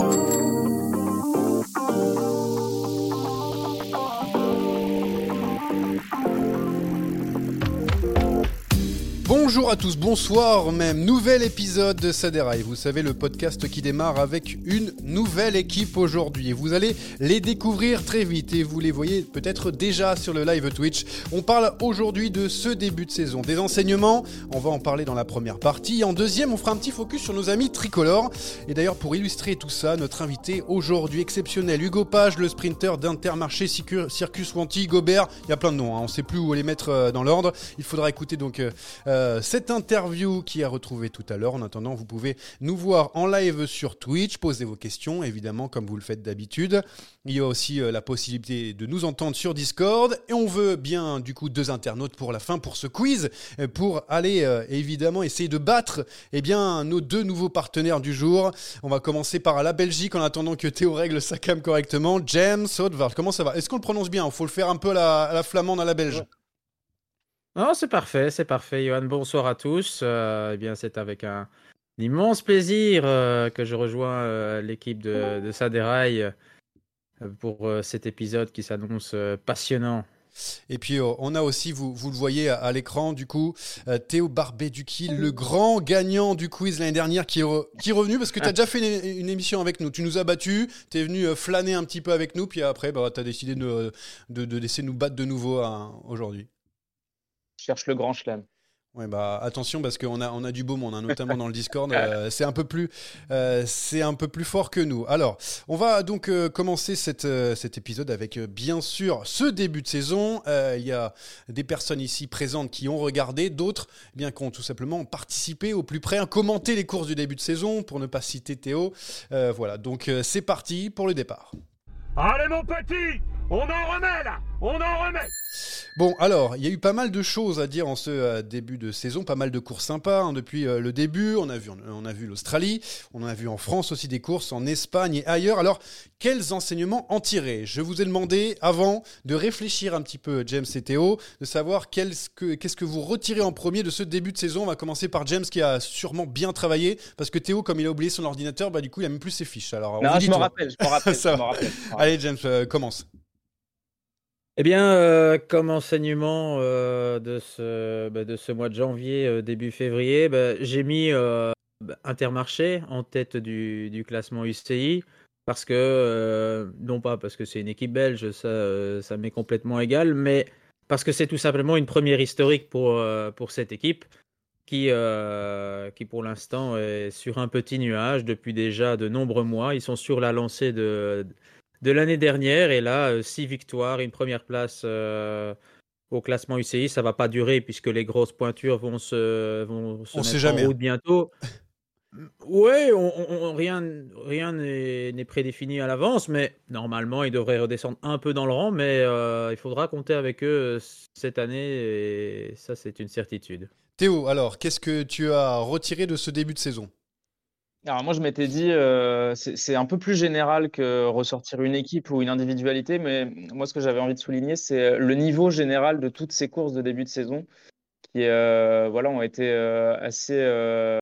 thank you Bonjour à tous, bonsoir même, nouvel épisode de Ça déraille. Vous savez, le podcast qui démarre avec une nouvelle équipe aujourd'hui. Vous allez les découvrir très vite et vous les voyez peut-être déjà sur le live Twitch. On parle aujourd'hui de ce début de saison, des enseignements, on va en parler dans la première partie. En deuxième, on fera un petit focus sur nos amis tricolores. Et d'ailleurs, pour illustrer tout ça, notre invité aujourd'hui exceptionnel, Hugo Page, le sprinter d'Intermarché Circus Wanty, Gobert, il y a plein de noms, hein. on ne sait plus où les mettre euh, dans l'ordre. Il faudra écouter donc... Euh, euh, cette interview qui a retrouvé tout à l'heure. En attendant, vous pouvez nous voir en live sur Twitch, poser vos questions, évidemment, comme vous le faites d'habitude. Il y a aussi euh, la possibilité de nous entendre sur Discord. Et on veut bien, du coup, deux internautes pour la fin, pour ce quiz, euh, pour aller, évidemment, essayer de battre eh bien, nos deux nouveaux partenaires du jour. On va commencer par la Belgique en attendant que Théo règle sa cam correctement. James Sotvard, comment ça va? Est-ce qu'on le prononce bien? Il faut le faire un peu à la flamande, à la belge. Non, c'est parfait, c'est parfait, Johan. Bonsoir à tous. Euh, eh bien, c'est avec un, immense plaisir euh, que je rejoins euh, l'équipe de, de Saderail pour cet épisode qui s'annonce passionnant. Et puis on a aussi, vous, vous le voyez à, l'écran du coup, Théo Barbet-Duquil, le grand gagnant du quiz l'année dernière qui est, qui est revenu parce que tu as déjà fait une, émission avec nous. Tu nous as battus, tu es venu flâner un petit peu avec nous, puis après bah, tu as décidé de, de, de, laisser nous battre de nouveau hein, aujourd'hui cherche le grand chelem. Ouais, bah attention parce qu'on a, on a du beau monde, hein, notamment dans le Discord. Euh, c'est un peu plus, euh, c'est un peu plus fort que nous. Alors, on va donc euh, commencer cette, cet épisode avec bien sûr ce début de saison. Il y a des personnes ici présentes qui ont regardé, d'autres eh bien qui ont tout simplement participé au plus près, à commenter les courses du début de saison, pour ne pas citer Théo. voilà, donc c'est parti pour le départ. Allez mon petit, on en remet là, on en remet. Bon, alors, il y a eu pas mal de choses à dire en ce euh, début de saison, pas mal de courses sympas hein, depuis euh, le début. On a vu, on a vu l'Australie, on a vu en France aussi des courses, en Espagne et ailleurs. Alors, quels enseignements en tirer? Je vous ai demandé avant de réfléchir un petit peu, James et Théo, de savoir qu'est-ce que, qu'est-ce que vous retirez en premier de ce début de saison. On va commencer par James qui a sûrement bien travaillé, parce que Théo, comme il a oublié son ordinateur, bah du coup, il a même plus ses fiches. Alors, non, je me rappelle, je me rappelle. Allez, James, euh, commence. Eh bien, euh, comme enseignement euh, de, ce, bah, de ce mois de janvier, euh, début février, bah, j'ai mis Intermarché en tête du, classement UCI parce que, non pas parce que c'est une équipe belge, ça, m'est complètement égal, mais parce que c'est tout simplement une première historique pour, cette équipe qui, qui pour l'instant est sur un petit nuage depuis déjà de nombreux mois. Ils sont sur la lancée de l'année dernière. Et là, euh, six victoires, une première place euh, au classement UCI. Ça va pas durer puisque les grosses pointures vont se, vont se on mettre jamais. en route bientôt. Oui, on, rien rien n'est prédéfini à l'avance, mais normalement, ils devraient redescendre un peu dans le rang, mais euh, il faudra compter avec eux cette année, et ça, c'est une certitude. Théo, alors, qu'est-ce que tu as retiré de ce début de saison? Alors moi je m'étais dit, euh, c'est un peu plus général que ressortir une équipe ou une individualité, mais moi ce que j'avais envie de souligner, c'est le niveau général de toutes ces courses de début de saison qui euh, voilà, ont été euh, assez, euh,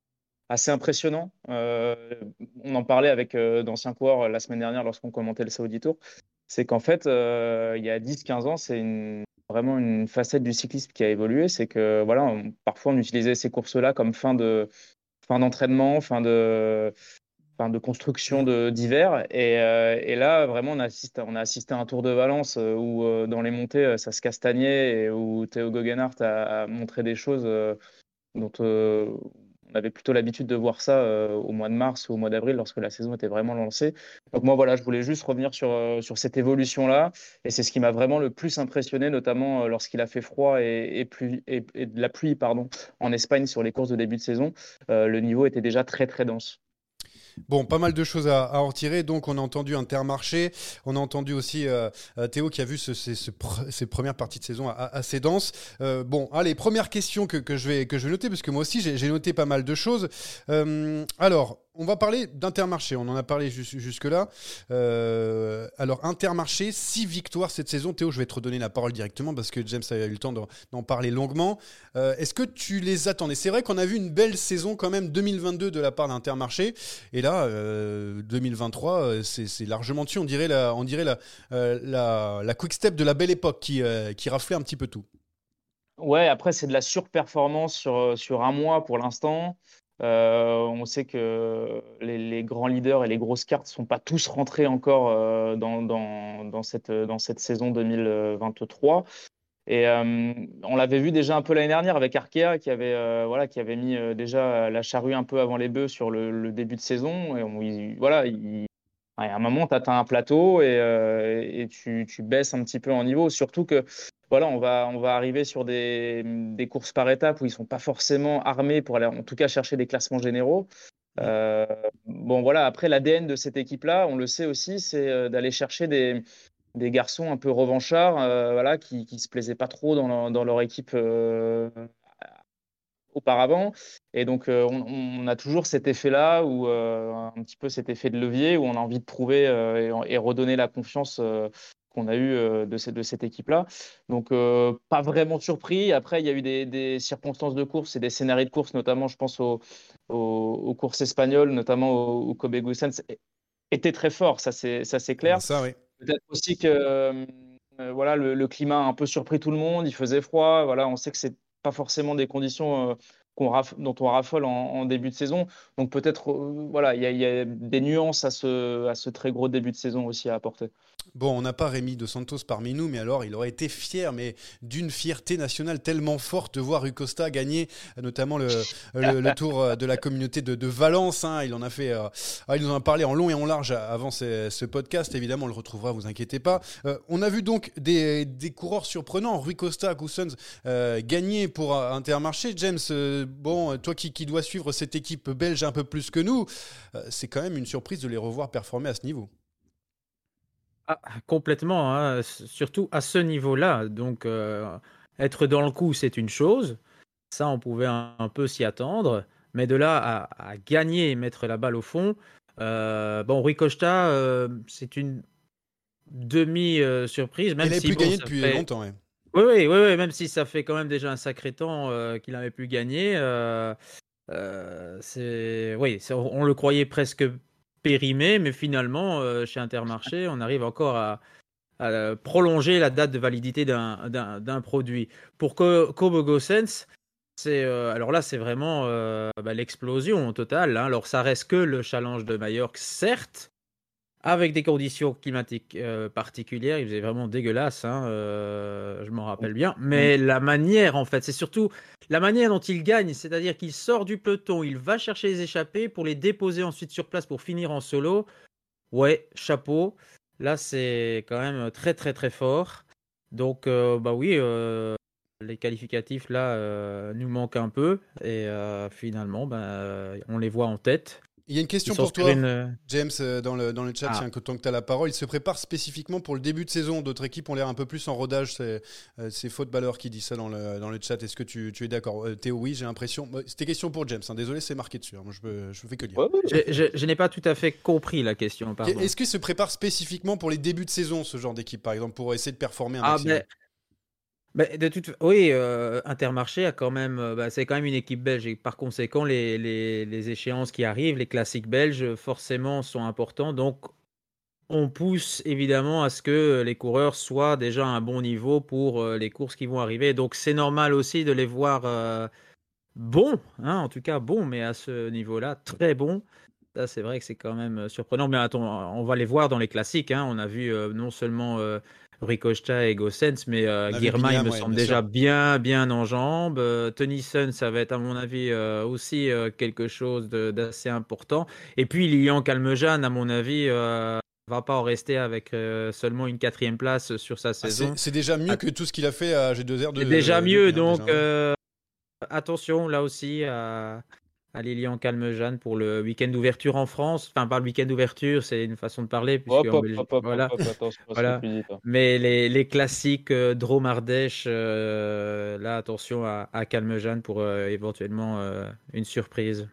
assez impressionnants. On en parlait avec euh, d'anciens coureurs la semaine dernière lorsqu'on commentait le Saudi Tour. C'est qu'en fait, il y a 10-15 ans, c'est vraiment une facette du cyclisme qui a évolué. C'est que voilà, parfois on utilisait ces courses-là comme fin de, fin d'entraînement, fin de, fin de construction d'hiver. Et, euh, et là, vraiment, on assiste, on a assisté à un Tour de Valence euh, où euh, dans les montées, ça se castagnait et où Théo Goggenhardt a, a montré des choses dont on avait plutôt l'habitude de voir ça euh, au mois de mars ou au mois d'avril lorsque la saison était vraiment lancée. Donc moi, voilà, je voulais juste revenir sur, euh, sur cette évolution-là. Et c'est ce qui m'a vraiment le plus impressionné, notamment euh, lorsqu'il a fait froid et, et, de la pluie pardon, en Espagne sur les courses de début de saison. Le niveau était déjà très, très dense. Bon, pas mal de choses à, en retirer. Donc, on a entendu Intermarché. On a entendu aussi euh, euh, Théo qui a vu ces premières parties de saison assez denses. Euh, bon, allez, première question que, je, vais, que je vais noter, parce que moi aussi, j'ai noté pas mal de choses. Alors, on va parler d'Intermarché. On en a parlé jus- jusque-là. Euh, alors, Intermarché, six victoires cette saison. Théo, je vais te redonner la parole directement parce que James a eu le temps d'en parler longuement. Euh, Est-ce que tu les attendais? C'est vrai qu'on a vu une belle saison quand même 2022 de la part d'Intermarché. Et là, euh, 2023, euh, c'est largement dessus. On dirait la, on la, quick step de la belle époque qui, qui raflait un petit peu tout. Ouais, après, c'est de la surperformance sur, sur un mois pour l'instant. Euh, on sait que les, grands leaders et les grosses cartes ne sont pas tous rentrés encore euh, dans, cette, saison 2023. Et euh, on l'avait vu déjà un peu l'année dernière avec Arkea qui avait, voilà, qui avait mis déjà la charrue un peu avant les bœufs sur le, début de saison. Et voilà, il- à un moment, tu atteins un plateau et, euh, et tu, tu baisses un petit peu en niveau. Surtout que voilà, on va, on va arriver sur des, des courses par étapes où ils sont pas forcément armés pour aller, en tout cas, chercher des classements généraux. Euh, bon, voilà, après, l'ADN de cette équipe-là, on le sait aussi, c'est euh, d'aller chercher des, des garçons un peu revanchards, euh, voilà, qui, qui se plaisaient pas trop dans leur, dans leur équipe auparavant. Et donc, euh, on, on a toujours cet effet-là, ou euh, un petit peu cet effet de levier, où on a envie de prouver euh, et, et redonner la confiance qu'on a eue euh, de, cette, de cette équipe-là. Donc, euh, pas vraiment surpris. Après, il y a eu des, des circonstances de course et des scénarios de course, notamment, je pense, aux, aux, aux courses espagnoles, notamment au, Kobe Guzens, étaient très forts, ça c'est clair. Ça, oui. Peut-être aussi que euh, voilà, le, le climat a un peu surpris tout le monde, il faisait froid. Voilà, on sait que c'est pas forcément des conditions euh, dont on raffole en, début de saison. Donc peut-être, euh, voilà, il y, a- des nuances à ce, très gros début de saison aussi à apporter. Bon, on n'a pas Rémi de Santos parmi nous, mais alors il aurait été fier, mais d'une fierté nationale tellement forte de voir Rucosta gagner, euh, notamment le, le tour euh, de la communauté de, Valence. hein. Il en a fait, euh, ah, il nous en a parlé en long et en large avant ce, podcast. Évidemment, on le retrouvera, vous inquiétez pas. Euh, on a vu donc des, coureurs surprenants, Rui Costa, euh, gagner pour euh, Intermarché. James, euh, bon, toi qui, qui dois suivre cette équipe belge un peu plus que nous, euh, c'est quand même une surprise de les revoir performer à ce niveau. Ah, complètement, hein, surtout à ce niveau-là. Donc, euh, être dans le coup, c'est une chose. Ça, on pouvait un, un peu s'y attendre. Mais de là à, à gagner et mettre la balle au fond, euh, bon, Rui Costa, euh, c'est une demi-surprise. Il Même n'avait si plus bon, gagné depuis fait- longtemps. ouais. Oui, oui, oui, oui, même si ça fait quand même déjà un sacré temps euh, qu'il n'avait plus gagné. euh, euh, c'est, oui, on le croyait presque périmé, mais finalement, euh, chez Intermarché, on arrive encore à, à, prolonger la date de validité d'un, d'un, d'un produit. Pour Co- Kobo Gossens, c'est, alors là, c'est vraiment bah, l'explosion totale. hein. Alors, ça reste que le challenge de Majorque, certes, avec des conditions climatiques euh, particulières, il faisait vraiment dégueulasse, hein, euh, je m'en rappelle bien. Mais la manière, en fait, c'est surtout la manière dont il gagne, c'est-à-dire qu'il sort du peloton, il va chercher les échappés pour les déposer ensuite sur place pour finir en solo. Ouais, chapeau. Là, c'est quand même très, très, très fort. Donc, euh, bah oui, les qualificatifs là nous manquent un peu et finalement, bah, on les voit en tête. Il y a une question pour toi, James, euh, dans le, dans le chat, ah. tiens, que tant que tu as la parole. Il se prépare spécifiquement pour le début de saison. D'autres équipes ont l'air un peu plus en rodage. C'est euh, Footballeur qui dit ça dans le, dans le chat. Est-ce que tu, tu es d'accord? Euh, Théo, oui, j'ai l'impression. C'était question pour James. Hein. Désolé, c'est marqué dessus. Hein. Moi, je ne je fais que dire. je, n'ai pas tout à fait compris la question. Est-ce qu'il se prépare spécifiquement pour les débuts de saison, ce genre d'équipe, par exemple, pour essayer de performer un ah, maximum? Bah. Oui, euh, Intermarché a quand même, euh, bah, c'est quand même une équipe belge et par conséquent, les, les, les, échéances qui arrivent, les classiques belges, forcément, sont importants. Donc, on pousse évidemment à ce que les coureurs soient déjà à un bon niveau pour euh, les courses qui vont arriver. Donc, c'est normal aussi de les voir bons, hein, en tout cas bons, mais à ce niveau-là, très bons. Ça, c'est vrai que c'est quand même surprenant. Mais attends, on va les voir dans les classiques. Hein. On a vu non seulement Ricochet et Gossens, mais euh, il me semble déjà bien, bien en jambes. Euh, Tennyson, ça va être à mon avis euh, aussi euh, quelque chose d'assez important. Et puis Lilian Calmejane, à mon avis, va pas en rester avec seulement une quatrième place sur sa ah, saison. c'est déjà mieux que tout ce qu'il a fait à G2R. C'est déjà mieux, donc attention là aussi à à Lilian Calmejane pour le week-end d'ouverture en France. Enfin, pas le week-end d'ouverture, c'est une façon de parler. voilà. Mais les, les classiques euh, Dromardèche, euh, là, attention à, à Calmejane pour euh, éventuellement euh, une surprise.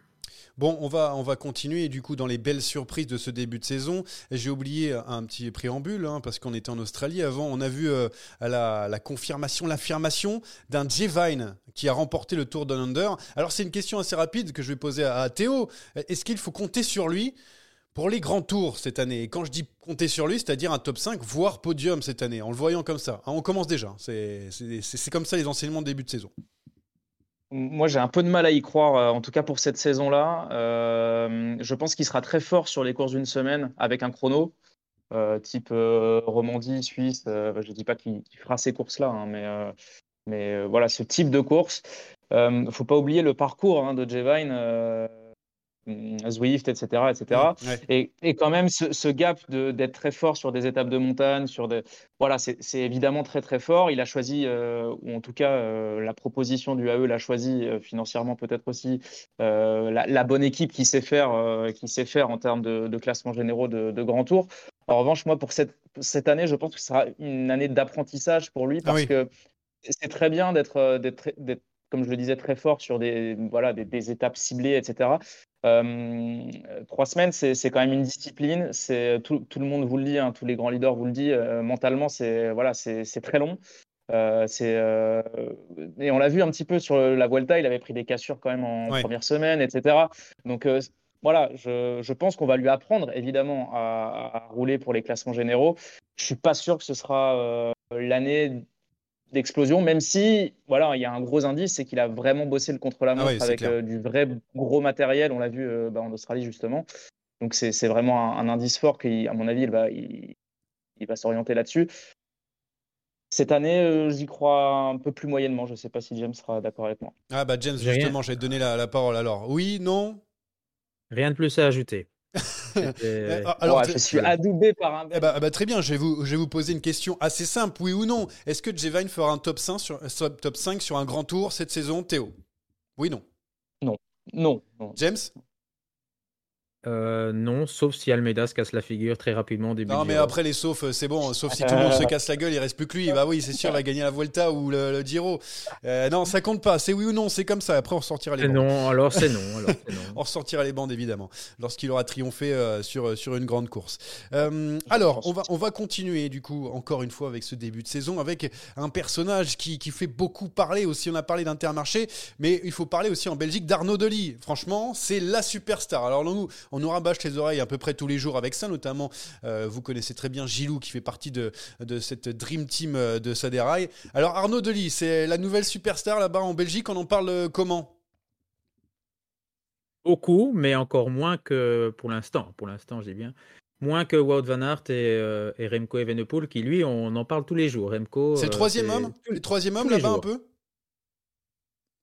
Bon, on va, on va continuer du coup dans les belles surprises de ce début de saison. J'ai oublié un petit préambule hein, parce qu'on était en Australie avant. On a vu euh, la, confirmation, l'affirmation d'un Jay Vine qui a remporté le Tour Down Under. Alors c'est une question assez rapide que je vais poser à, Théo. Est-ce qu'il faut compter sur lui pour les grands tours cette année? Et quand je dis compter sur lui, c'est-à-dire un top 5, voire podium cette année, en le voyant comme ça. Hein, on commence déjà. C'est comme ça les enseignements de début de saison. Moi, j'ai un peu de mal à y croire, euh, en tout cas pour cette saison-là. Euh, je pense qu'il sera très fort sur les courses d'une semaine avec un chrono, euh, type Romandie, Suisse. je ne dis pas qu'il fera ces courses-là, hein, mais, mais voilà, ce type de course. Il ne faut pas oublier le parcours hein, de Jevine Zwift, etc. etc. Et, et, quand même, ce, gap d'être très fort sur des étapes de montagne, sur des... voilà, c'est évidemment très très fort. Il a choisi, euh, ou en tout cas, euh, la proposition du AE l'a choisi euh, financièrement peut-être aussi, la, bonne équipe qui sait faire, qui sait faire en termes de, de classement généraux de, de grand tour. En revanche, moi, pour cette, cette année, je pense que ce sera une année d'apprentissage pour lui ah parce que c'est très bien d'être comme je le disais, très fort sur des, voilà, des, étapes ciblées, etc. Euh, trois semaines, c'est quand même une discipline. C'est tout, tout, le monde vous le dit, hein, tous les grands leaders vous le disent. Euh, mentalement, c'est voilà, c'est très long. Euh, et on l'a vu un petit peu sur la Vuelta, il avait pris des cassures quand même en première semaine, etc. Donc voilà, je, je pense qu'on va lui apprendre évidemment à, à, rouler pour les classements généraux. Je suis pas sûr que ce sera l'année d'explosion, même si voilà, il y a un gros indice, c'est qu'il a vraiment bossé le contre-la-montre ah avec euh, du vrai gros matériel. On l'a vu euh, bah, en Australie justement. Donc c'est vraiment un, indice fort qui, à mon avis, il va, il, va s'orienter là-dessus. Cette année, euh, j'y crois un peu plus moyennement. Je ne sais pas si James sera d'accord avec moi. Ah bah James, justement, j'ai donné la, la parole alors. Oui, non? Rien de plus à ajouter. Eh, alors, je suis adoubé par un. Eh bah, bah, très bien, je vais, vous, je vais vous poser une question assez simple, oui ou non. Est-ce que Jevine fera un top 5, sur, top 5 sur un grand tour cette saison, Théo? Oui, non Non. Non. James? Euh, non, sauf si Almeida se casse la figure très rapidement au début. Non, mais après les saufs, euh, c'est bon. Sauf si tout le monde se casse la gueule, il reste plus que lui. Bah oui, c'est sûr, il va gagner la Vuelta ou le, Giro. Euh, non, ça compte pas. C'est oui ou non, c'est comme ça. Après, on sortira les bandes. Non, alors c'est non. on sortira les bandes évidemment lorsqu'il aura triomphé sur sur une grande course. alors, on va on va continuer du coup encore une fois avec ce début de saison avec un personnage qui, qui fait beaucoup parler aussi. On a parlé d'Intermarché, mais il faut parler aussi en Belgique d'Arnaud Delis. Franchement, c'est la superstar. Alors nous on nous rabâche les oreilles à peu près tous les jours avec ça, notamment, euh, vous connaissez très bien Gilou qui fait partie de, de cette Dream Team euh, de Saderail. Alors Arnaud Delis, c'est la nouvelle superstar là-bas en Belgique, on en parle euh, comment? Beaucoup, mais encore moins que pour l'instant. Pour l'instant, j'ai bien. Moins que Wout Van Aert et, Remco Evenepoel, qui lui, on en parle tous les jours. Remco. C'est le troisième homme? Le troisième homme là-bas un peu?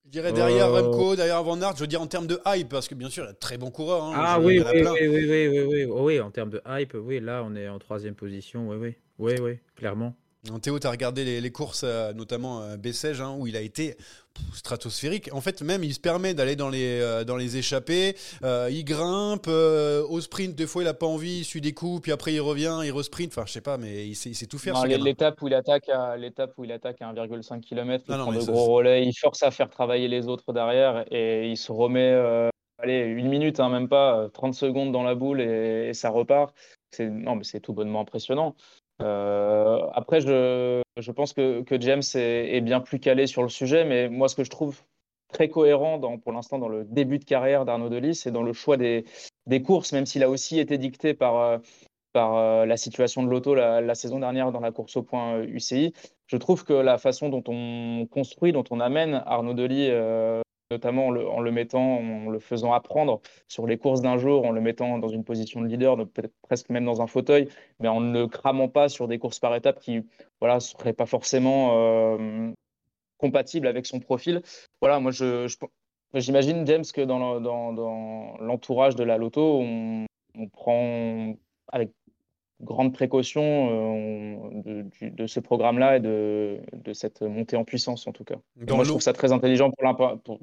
Je dirais derrière euh, Remco, derrière Van Aert, je veux dire en termes de hype, parce que bien sûr, il y a de très bons coureurs. Hein, ah oui, oui, oui, oui, oui, oui, oui, en termes de hype, oui, là, on est en troisième position, oui, oui, oui, oui, clairement. Théo, tu as regardé les, les courses, euh, notamment euh, Bessèges, hein, où il a été pff, stratosphérique. En fait, même, il se permet d'aller dans les, euh, dans les échappées. euh, il grimpe. au sprint, des fois, il a pas envie. Il suit des coups. Puis après, il revient. Il resprint. Enfin, je sais pas, mais il sait, il sait tout faire. L'étape où il attaque à l'étape où il attaque à 1,5 km, il Ah non, prend de ça, gros relais, il force à faire travailler les autres derrière et il se remet, allez, une minute, hein, même pas, euh, 30 secondes dans la boule et, et ça repart. C'est, non, mais c'est tout bonnement impressionnant. Euh, après, je, pense que, James est, bien plus calé sur le sujet, mais moi, ce que je trouve très cohérent pour l'instant dans le début de carrière d'Arnaud Delis, c'est dans le choix des, courses, même s'il a aussi été dicté par, euh, euh, la situation de l'auto la, saison dernière dans la course au point UCI. Je trouve que la façon dont on construit, dont on amène Arnaud Delis, notamment en le, en le mettant, en le faisant apprendre sur les courses d'un jour, en le mettant dans une position de leader, peut-être presque même dans un fauteuil, mais en ne le cramant pas sur des courses par étapes qui voilà, seraient pas forcément euh, compatibles avec son profil. Voilà, moi je, j'imagine James que dans, le- dans, dans l'entourage de la loto, on, on prend avec grande précaution euh, de, du- de ce programme-là et de, de cette montée en puissance en tout cas. Dans moi je trouve ça très intelligent pour pour-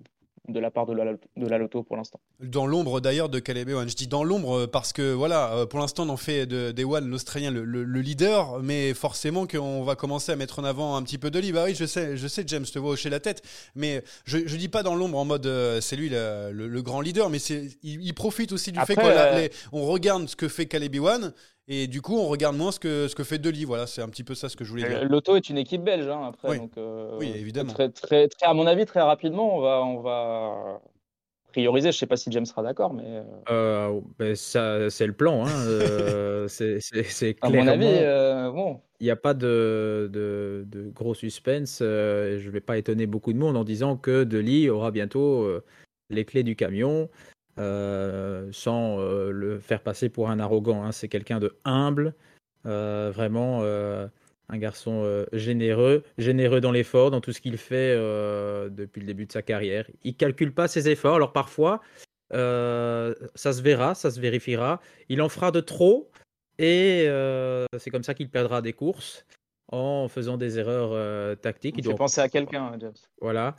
de la part de la, de la loto pour l'instant. Dans l'ombre d'ailleurs de Caleb Ewan. Je dis dans l'ombre euh, parce que voilà, euh, pour l'instant on en fait de d'Ewan l'Australien le, le- le leader, mais forcément qu'on va commencer à mettre en avant un petit peu de. Bah oui, je sais, je sais, James, je te vois hocher la tête, mais je, je dis pas dans l'ombre en mode euh, c'est lui le, le- grand leader, mais il, il profite aussi du fait qu'on euh, regarde ce que fait Caleb Ewan et du coup on regarde moins ce que ce que fait Deli. Voilà, c'est un petit peu ça ce que je voulais dire. L'auto est une équipe belge hein, après, Oui. donc euh, Oui, évidemment. Très, très, très, à mon avis, très rapidement, on va, on va prioriser. Je sais pas si James sera d'accord, mais euh, Euh, ben, ça, c'est le plan. Hein. euh, c'est c'est- à mon avis, euh, bon. Il n'y a pas de, de, de gros suspense. euh, je ne vais pas étonner beaucoup de monde en disant que Deli aura bientôt euh, les clés du camion, euh, sans euh, le faire passer pour un arrogant. hein. C'est quelqu'un de humble, euh, vraiment euh, un garçon euh, généreux, généreux dans l'effort, dans tout ce qu'il fait euh, depuis le début de sa carrière. Il calcule pas ses efforts. Alors parfois, euh, ça se verra, ça se vérifiera. Il en fera de trop. Et euh, c'est comme ça qu'il perdra des courses en faisant des erreurs euh, tactiques. Il doit- penser à quelqu'un, James. voilà.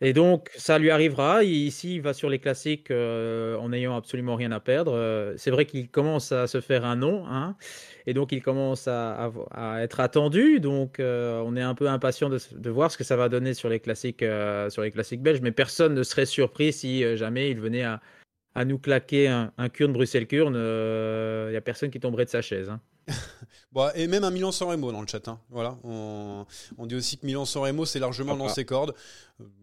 Et donc, ça lui arrivera. Il- Ici, il va sur les classiques euh, en n'ayant absolument rien à perdre. Euh, c'est vrai qu'il commence à se faire un nom. hein, et donc, il commence à, à- à être attendu. Donc, on est un peu impatient de, de voir ce que ça va donner sur les classiques, sur les classiques belges. Mais personne ne serait surpris si jamais il venait à, à nous claquer un, un Kurn Bruxelles-Kurn. Il n'y a personne qui tomberait de sa chaise. hein. Bon, et même un Milan San Remo dans le chat. hein. Voilà, on, on dit aussi que Milan San Remo c'est largement dans Ah. ses cordes.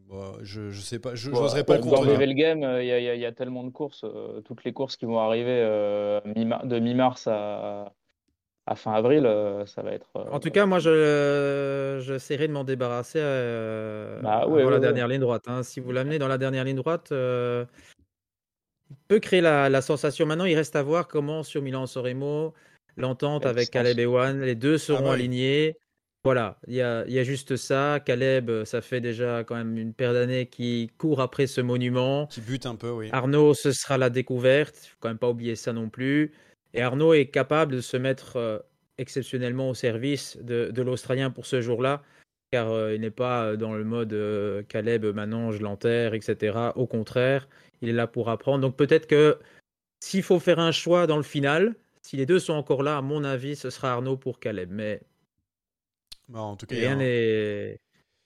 Bah, je, je sais pas, je Bon, j'oserais pas le dans contredire. Level Game, euh, il y, a- y y tellement de courses, euh, toutes les courses qui vont arriver euh, de mi-mars à, à fin avril, euh, ça va être. euh, En tout cas, moi, je j'essaierai de m'en débarrasser euh, Bah, avant ouais, la ouais, dernière ligne droite. hein. Si vous l'amenez dans la dernière ligne droite, euh, il peut créer la, la sensation. Maintenant, il reste à voir comment sur Milan-San Remo, l'entente avec. Caleb Ewan, les deux seront oui. alignés. Voilà, il y a, il y a juste ça. Caleb, ça fait déjà quand même une paire d'années qu'il court après ce monument. Qui bute un peu, oui. Arnaud, ce sera la découverte. Il faut quand même pas oublier ça non plus. Et Arnaud est capable de se mettre euh, exceptionnellement au service de, de l'Australien pour ce jour-là, car euh, il n'est pas euh, dans le mode euh, Caleb, maintenant je l'enterre, etc. Au contraire, il est là pour apprendre. Donc peut-être que s'il faut faire un choix dans le final, si les deux sont encore là, à mon avis, ce sera Arnaud pour Caleb. Mais Bah, en tout cas, rien n'est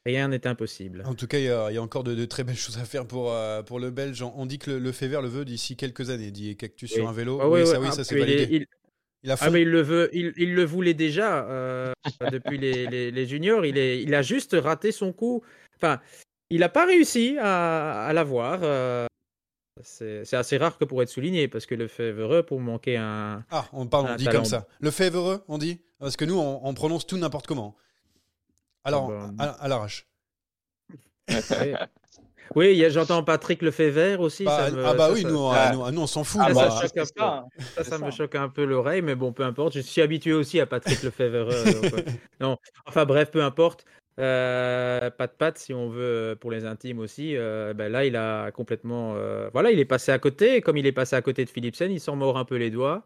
rien n'est impossible. En tout cas, il y, a, il y a encore de, de très belles choses à faire pour, euh, pour le Belge. On, dit que le, le fait vert le veut d'ici quelques années. Dit Cactus Oui. sur un vélo. Ah oui, ça, oui, ça Ah, c'est validé. il- Ah mais il le veut, il, il le voulait déjà euh, depuis les, les- les juniors. Il, est, il a juste raté son coup. Enfin, il n'a pas réussi à, à l'avoir. euh, c'est assez rare que pour être souligné parce que le fait heureux pour manquer un. Ah, on parle, on dit talent. comme ça. Le fait heureux, on dit? Parce que nous, on, on prononce tout n'importe comment. Alors, Ah à, à l'arrache. Ouais. Oui, j'entends Patrick Lefebvre aussi. Bah, ça me- ah bah ça, oui, ça- nous, Ah. nous, nous, on s'en fout. Ah ça, bah, ça choque un c'est peu. ça. Ça, c'est ça me choque un peu l'oreille, mais bon, peu importe. Je suis habitué aussi à Patrick Lefebvre. donc, euh, non, enfin bref, peu importe. Euh, pas de patte, si on veut, euh, pour les intimes aussi. euh, ben là, il a complètement. euh, voilà, il est passé à côté. Comme il est passé à côté de Philipsen, il s'en mord un peu les doigts.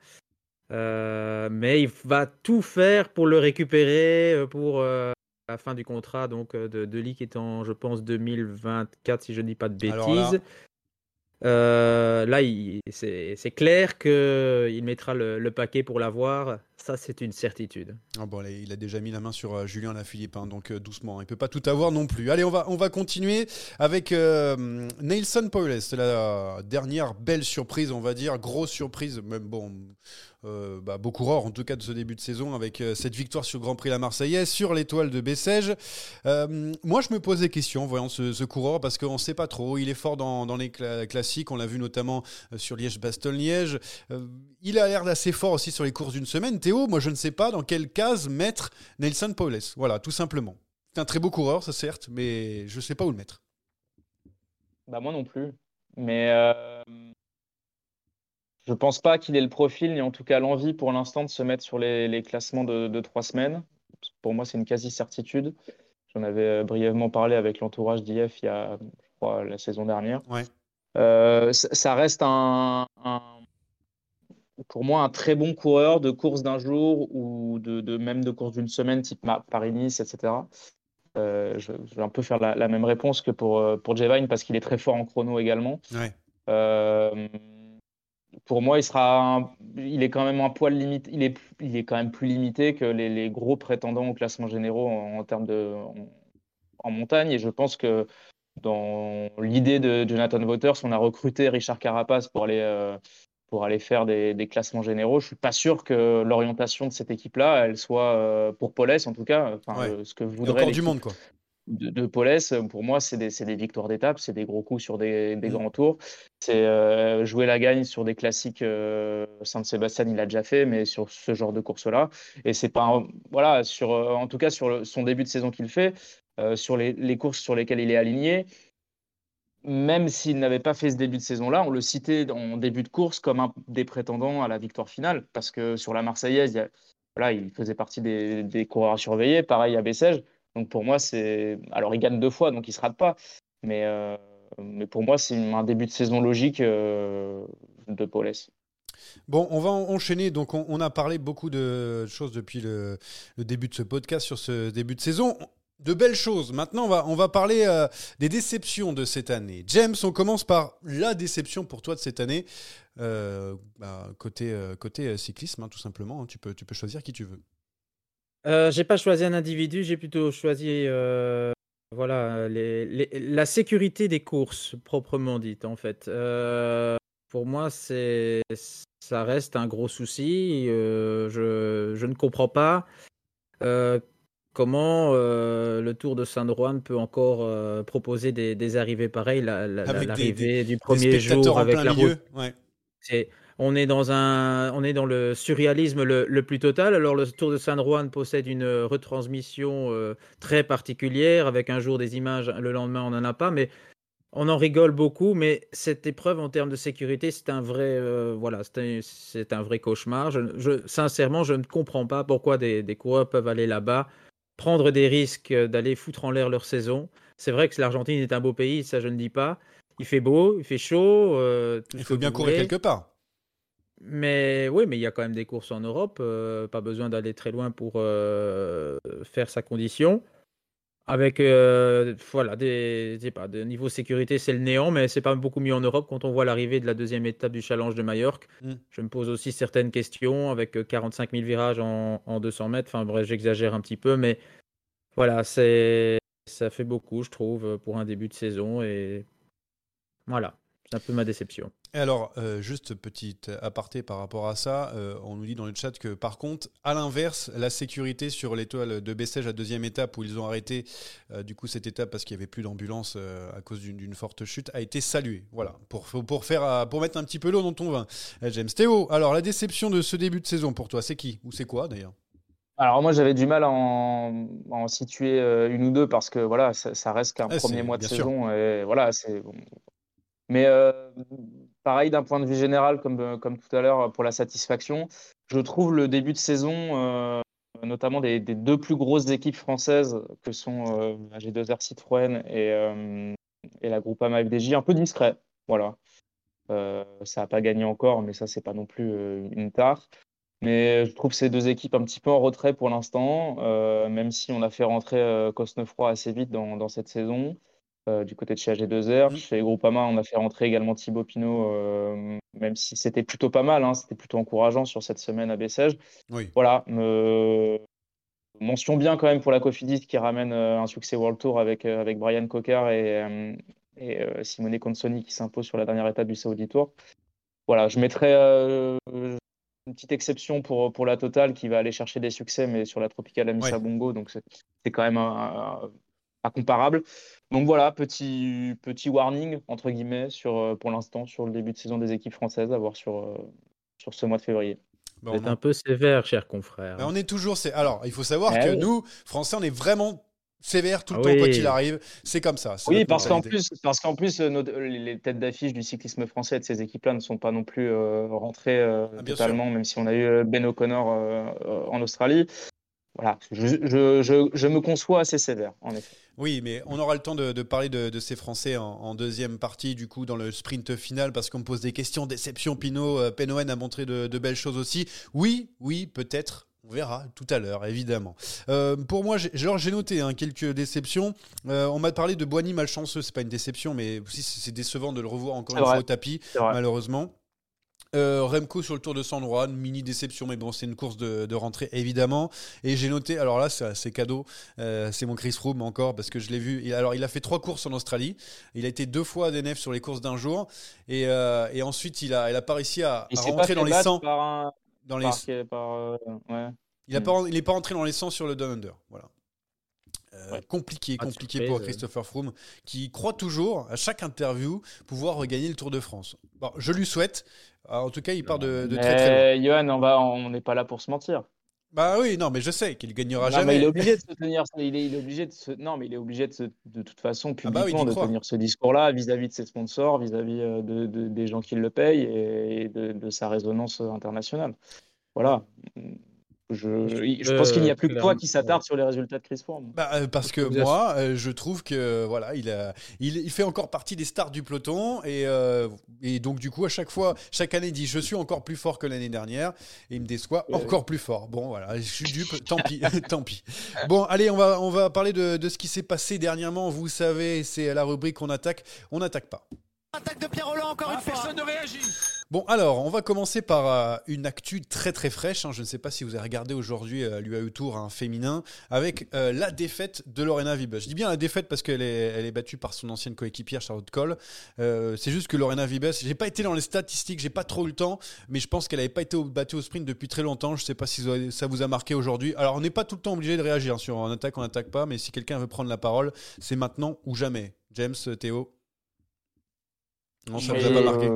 mais il va tout faire pour le récupérer pour la fin du contrat donc de, de Lee qui est en, je pense, 2024 si je ne dis pas de bêtises. Euh, là, c'est clair qu'il mettra le, paquet pour l'avoir. Ça, c'est une certitude. Ah bon, il a déjà mis la main sur euh, Julien Lafilippe, hein, donc euh, doucement. Il peut pas tout avoir non plus. Allez, on va, on va continuer avec Nelson Paul. C'est la dernière belle surprise, on va dire. Grosse surprise. Même bon, euh, bah, beau coureur en tout cas de ce début de saison avec euh, cette victoire sur Grand Prix La Marseillaise, sur l'étoile de Bessèges. Euh, moi je me pose des questions en voyant ce, coureur parce qu'on ne sait pas trop. Il est fort dans, les classiques, on l'a vu notamment sur Liège-Bastogne-Liège. il a l'air d'assez fort aussi sur les courses d'une semaine. Théo, moi je ne sais pas dans quelle case mettre Nelson Paules. Voilà, tout simplement. C'est un très beau coureur, ça certes, mais je ne sais pas où le mettre. Bah moi non plus. Mais je ne pense pas qu'il ait le profil, ni en tout cas l'envie pour l'instant de se mettre sur les, classements de, trois semaines. Pour moi, c'est une quasi-certitude. J'en avais euh, brièvement parlé avec l'entourage d'IF il y a, je crois, la saison dernière. Euh, ça reste un, pour moi un très bon coureur de course d'un jour ou de, même de course d'une semaine, type Paris-Nice, etc. Euh, je, vais un peu faire la, même réponse que pour, pour Jevine parce qu'il est très fort en chrono également. Ouais pour moi, il sera, il est quand même un poil limité. Il est, il est quand même plus limité que les, gros prétendants au classement généraux en, termes de en, montagne. Et je pense que dans l'idée de Jonathan Waters, on a recruté Richard Carapace pour aller euh, pour aller faire des, classements généraux. Je suis pas sûr que l'orientation de cette équipe-là, elle soit euh, pour Paulès en tout cas. Enfin, ce que voudrait. Encore du monde quoi de, de pour moi, c'est des, victoires d'étape, c'est des gros coups sur des, mmh. grands tours. C'est euh, jouer la gagne sur des classiques. Euh, Saint-Sébastien, il a déjà fait, mais sur ce genre de course-là. Et c'est pas, voilà, sur, euh, en tout cas sur son début de saison qu'il fait, sur les, courses sur lesquelles il est aligné. Même s'il n'avait pas fait ce début de saison-là, on le citait en début de course comme un des prétendants à la victoire finale, parce que sur la Marseillaise, il, voilà, il faisait partie des, des coureurs à surveiller. Pareil à Bessèges. Donc pour moi, c'est. Alors, il gagne deux fois, donc il ne se rate pas. Mais, euh, mais pour moi, c'est un début de saison logique euh, de Paulès. Bon, on va enchaîner. Donc, on, a parlé beaucoup de choses depuis le, début de ce podcast sur ce début de saison. De belles choses. Maintenant, on va, on va parler euh, des déceptions de cette année. James, on commence par la déception pour toi de cette année. Bah, côté, côté cyclisme, hein, tout simplement. Hein. tu, peux, tu peux choisir qui tu veux. Euh, j'ai pas choisi un individu, j'ai plutôt choisi euh, voilà, la sécurité des courses, proprement dite, en fait. Euh, pour moi, c'est, ça reste un gros souci. je, je ne comprends pas comment le Tour de Saint-Rouen peut encore proposer des, arrivées pareilles. l'arrivée du premier jour avec la route. C'est on est dans un, on est dans le surréalisme le, plus total. Alors le Tour de San Juan possède une retransmission euh, très particulière avec un jour des images, le lendemain on n'en a pas, mais on en rigole beaucoup. Mais cette épreuve en termes de sécurité, c'est un vrai, euh, voilà, c'est un, vrai cauchemar. Je, sincèrement, je ne comprends pas pourquoi des, coureurs peuvent aller là-bas, prendre des risques d'aller foutre en l'air leur saison. C'est vrai que l'Argentine est un beau pays, ça je ne dis pas. Il fait beau, il fait chaud. Euh, il faut bien courir quelque part. Mais oui, mais il y a quand même des courses en Europe. Euh, pas besoin d'aller très loin pour euh, faire sa condition. Avec euh, voilà, des, pas, de niveau sécurité, c'est le néant, mais c'est pas beaucoup mieux en Europe quand on voit l'arrivée de la deuxième étape du Challenge de Majorque. Mm. Je me pose aussi certaines questions avec 45 000 virages en, en 200 mètres. Enfin bref, j'exagère un petit peu, mais voilà, c'est ça fait beaucoup, je trouve, pour un début de saison. Et voilà. C'est un peu ma déception. Et alors, euh, juste petite aparté par rapport à ça, euh, on nous dit dans le chat que par contre, à l'inverse, la sécurité sur l'étoile de Bessèges à deuxième étape, où ils ont arrêté euh, du coup cette étape parce qu'il n'y avait plus d'ambulance à cause d'une forte chute, a été saluée. Voilà, pour, pour, faire, pour mettre un petit peu l'eau dans ton vin. James Théo, alors la déception de ce début de saison pour toi, c'est qui? Ou c'est quoi d'ailleurs? Alors moi j'avais du mal à en, situer une ou deux parce que voilà ça, reste qu'un ah, premier mois de saison et voilà c'est mais euh, pareil, d'un point de vue général, comme, euh, comme tout à l'heure, pour la satisfaction, je trouve le début de saison, euh, notamment des, deux plus grosses équipes françaises, que sont la G2R Citroën et, et la Groupama FDJ, un peu discret. Voilà. ça n'a pas gagné encore, mais ça, c'est pas non plus une tare. Mais je trouve ces deux équipes un petit peu en retrait pour l'instant, euh, même si on a fait rentrer euh, Cosnefroy assez vite dans, dans cette saison. Euh, du côté de chez AG2R. Mhm. Chez Groupama, on a fait rentrer également Thibaut Pinot, euh, même si c'était plutôt pas mal, hein, c'était plutôt encourageant sur cette semaine à Bessèges. Oui. Voilà, me... mention bien quand même pour la Cofidis qui ramène euh, un succès World Tour avec, avec Brian Cocard et, et Simone Consoni qui s'impose sur la dernière étape du Saudi Tour. Voilà, je mettrais euh, une petite exception pour, pour la Total qui va aller chercher des succès, mais sur la Tropicale Amissa Ouais. Bongo, donc c'est quand même un- un- pas comparable. Donc voilà, petit, petit warning, entre guillemets, sur, euh, pour l'instant, sur le début de saison des équipes françaises à voir sur, euh, sur ce mois de février. Bon, Vous êtes on, un peu sévère, cher confrère. Ben, on est toujours. Alors, il faut savoir Eh que oui. nous, Français, on est vraiment sévères tout le Ah temps, quoi oui. qu'il arrive. C'est comme ça. Oui, parce qu'en plus, parce qu'en plus euh, nos- les têtes d'affiche du cyclisme français de ces équipes-là ne sont pas non plus euh, rentrées euh, Ah, totalement, même si on a eu Ben O'Connor euh, euh, en Australie. Voilà, je, je, je, je me conçois assez sévère, en effet. Oui, mais on aura le temps de, de parler de, de ces Français en, en deuxième partie, du coup, dans le sprint final, parce qu'on me pose des questions. Déception, Pinot, euh, Penoen a montré de, de belles choses aussi. Oui, oui, peut-être. On verra tout à l'heure, évidemment. Euh, pour moi, j'ai noté hein, quelques déceptions. Euh, on m'a parlé de Boigny malchanceux. C'est pas une déception, mais aussi c'est décevant de le revoir encore une fois au tapis, malheureusement. Euh, Remco sur le Tour de San Juan, mini déception, mais bon, c'est une course de, de rentrée évidemment. Et j'ai noté, alors là, c'est cadeau, euh, c'est mon Chris Froome encore parce que je l'ai vu. Alors, il a fait trois courses en Australie. Il a été deux fois à DNF sur les courses d'un jour, et, euh, et ensuite il a, il a pas réussi à, rentrer dans les battre 100. par un, Dans les, par, par, euh, ouais. il a pas, il est pas rentré dans les 100 sur le Down Under. Voilà. Euh, Ouais. Compliqué, de compliqué pour euh. Christopher Froome, qui croit toujours, à chaque interview, pouvoir regagner le Tour de France. Bon, je lui souhaite. Euh, En tout cas, il part de, de très très loin. Johan, on va, on n'est pas là pour se mentir. Bah oui, non, mais je sais qu'il gagnera Non, mais jamais. il est obligé de se tenir. Il est, il est obligé de se, non, mais il est obligé de, se- de toute façon Ah bah oui, publiquement de tenir ce discours-là vis-à-vis de ses sponsors, vis-à-vis de, de- des gens qui le payent et de, de sa résonance internationale. Voilà. Je, je pense qu'il n'y a plus que toi qui s'attarde sur les résultats de Chris Froome. Bah, euh, parce que moi, euh, je trouve que voilà, il, a, il, il fait encore partie des stars du peloton et, euh, et donc du coup à chaque fois, chaque année il dit je suis encore plus fort que l'année dernière et il me déçoit Ouais. encore plus fort. Bon voilà, je suis dupe, tant pis, tant pis. Bon allez, on va on va parler de, de ce qui s'est passé dernièrement. Vous savez, c'est la rubrique on attaque, on n'attaque pas. Attaque de Pierre Roland encore une fois. Personne ne réagit. Bon, alors, on va commencer par euh, une actu très très fraîche. hein. Je ne sais pas si vous avez regardé aujourd'hui euh, l'UAE Tour hein, féminin avec euh, la défaite de Lorena Vibes. Je dis bien la défaite parce qu'elle est, elle est battue par son ancienne coéquipière Charlotte Cole. Euh, c'est juste que Lorena Vibes, j'ai pas été dans les statistiques, j'ai pas trop eu le temps, mais je pense qu'elle n'avait pas été battue au sprint depuis très longtemps. Je sais pas si ça- vous a marqué aujourd'hui. Alors, on n'est pas tout le temps obligé de réagir sur en attaque, on n'attaque pas, mais si quelqu'un veut prendre la parole, c'est maintenant ou jamais. James, Théo? Non, ça vous a pas marqué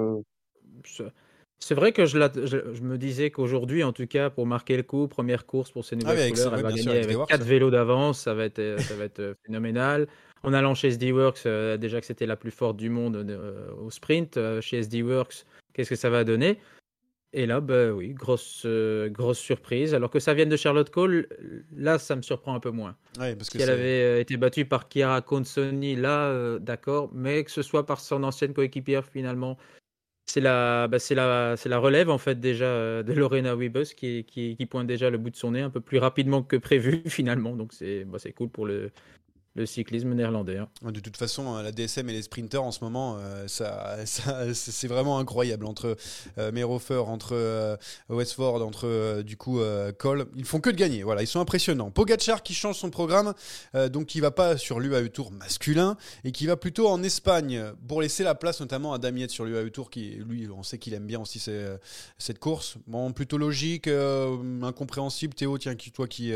C'est vrai que je, la- je- je me disais qu'aujourd'hui, en tout cas, pour marquer le coup, première course pour ces nouvelles Ah avec couleurs, elle va sûr, gagner avec avec Steworks, 4 ouais. vélos d'avance, ça va être, euh, ça va être euh, phénoménal. En allant chez SD Works, euh, déjà que c'était la plus forte du monde euh, au sprint, euh, chez SD Works, qu'est-ce que ça va donner? Et là, bah oui, grosse, grosse surprise. Alors que ça vienne de Charlotte Cole, là, ça me surprend un peu moins. Ouais, parce que Si elle avait été battue par Chiara Consoni, là, d'accord, mais que ce soit par son ancienne coéquipière, finalement, c'est la, bah, c'est la, c'est la relève, en fait, déjà, euh, de Lorena qui, qui pointe déjà le bout de son nez un peu plus rapidement que prévu, finalement. Donc, c'est bah, c'est cool pour le, le cyclisme néerlandais. hein. De toute façon, euh, la DSM et les sprinters en ce moment, euh, ça, c'est vraiment incroyable. Entre euh, entre euh, Westford, entre euh, du coup Cole, ils font que de gagner. Voilà, ils sont impressionnants. Pogacar qui change son programme, donc qui va pas sur l'UAE Tour masculin et qui va plutôt en Espagne pour laisser la place notamment à Damiette sur l'UAE Tour, qui lui, on sait qu'il aime bien aussi cette course. Bon, plutôt logique, incompréhensible. Théo, tiens, toi qui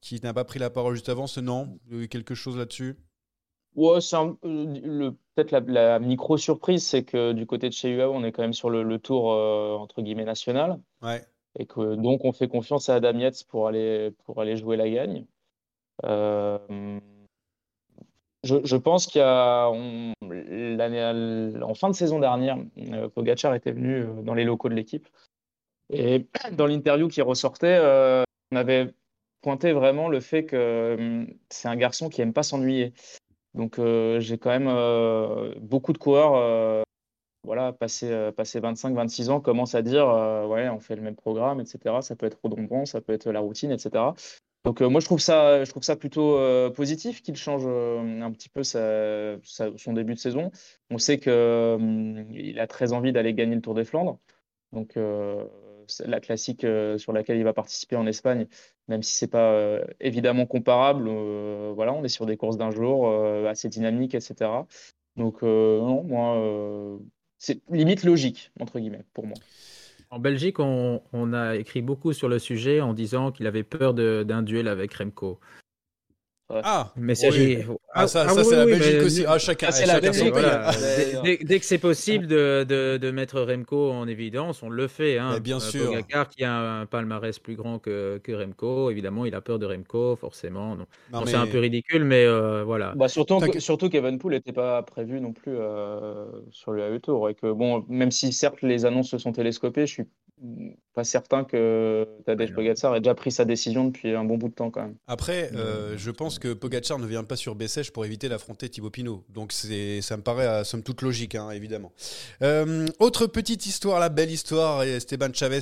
qui n'a pas pris la parole juste avant, ce non, Euh, quelque chose là-dessus? Ouais, un- le, peut-être la, la micro surprise, c'est que du côté de chez UAE, on est quand même sur le, le tour euh, entre guillemets national Ouais. et que donc on fait confiance à Adam Yates pour aller pour aller jouer la gagne. Euh, je, je pense qu'il y a on- en fin de saison dernière, euh, Pogacar était venu dans les locaux de l'équipe et dans l'interview qui ressortait, euh, on avait pointé vraiment le fait que euh, c'est un garçon qui aime pas s'ennuyer. Donc euh, j'ai quand même euh, beaucoup de coureurs euh, voilà, passé, 25-26 ans, commence à dire ouais, on fait le même programme, etc. Ça peut être redondant, ça peut être la routine, etc. Donc moi je trouve ça, je trouve ça plutôt positif qu'il change un petit peu son début de saison. On sait qu'il a très envie d'aller gagner le Tour des Flandres. Donc la classique sur laquelle il va participer en Espagne, même si c'est pas évidemment comparable, voilà, on est sur des courses d'un jour assez dynamiques, etc. Donc non, moi c'est limite logique entre guillemets pour moi. En Belgique, on, a écrit beaucoup sur le sujet en disant qu'il avait peur d'un duel avec Remco. Ah, messager. Ah, ça, ah, ça c'est la Belgique aussi. Ah, chacun, c'est la Belgique. Dès, que c'est possible de, de, de, mettre Remco en évidence, on le fait. Hein. bien euh, sûr. Pogacar qui a un palmarès plus grand que, que, Remco, évidemment, il a peur de Remco, forcément. C'est un peu ridicule, mais euh, voilà. Bah, surtout, surtout qu'Evenpool n'était pas prévu non plus euh, sur le AE Tour. Et que, bon, même si certes les annonces se sont télescopées, je suis pas certain que Tadej Pogacar ait déjà pris sa décision depuis un bon bout de temps quand même. Après, euh, je pense que Pogacar ne vient pas sur Bessèche pour éviter d'affronter Thibaut Pinot. Donc c'est, ça me paraît à somme toute logique, hein, évidemment. Euh, autre petite histoire, la belle histoire, Esteban Chavez,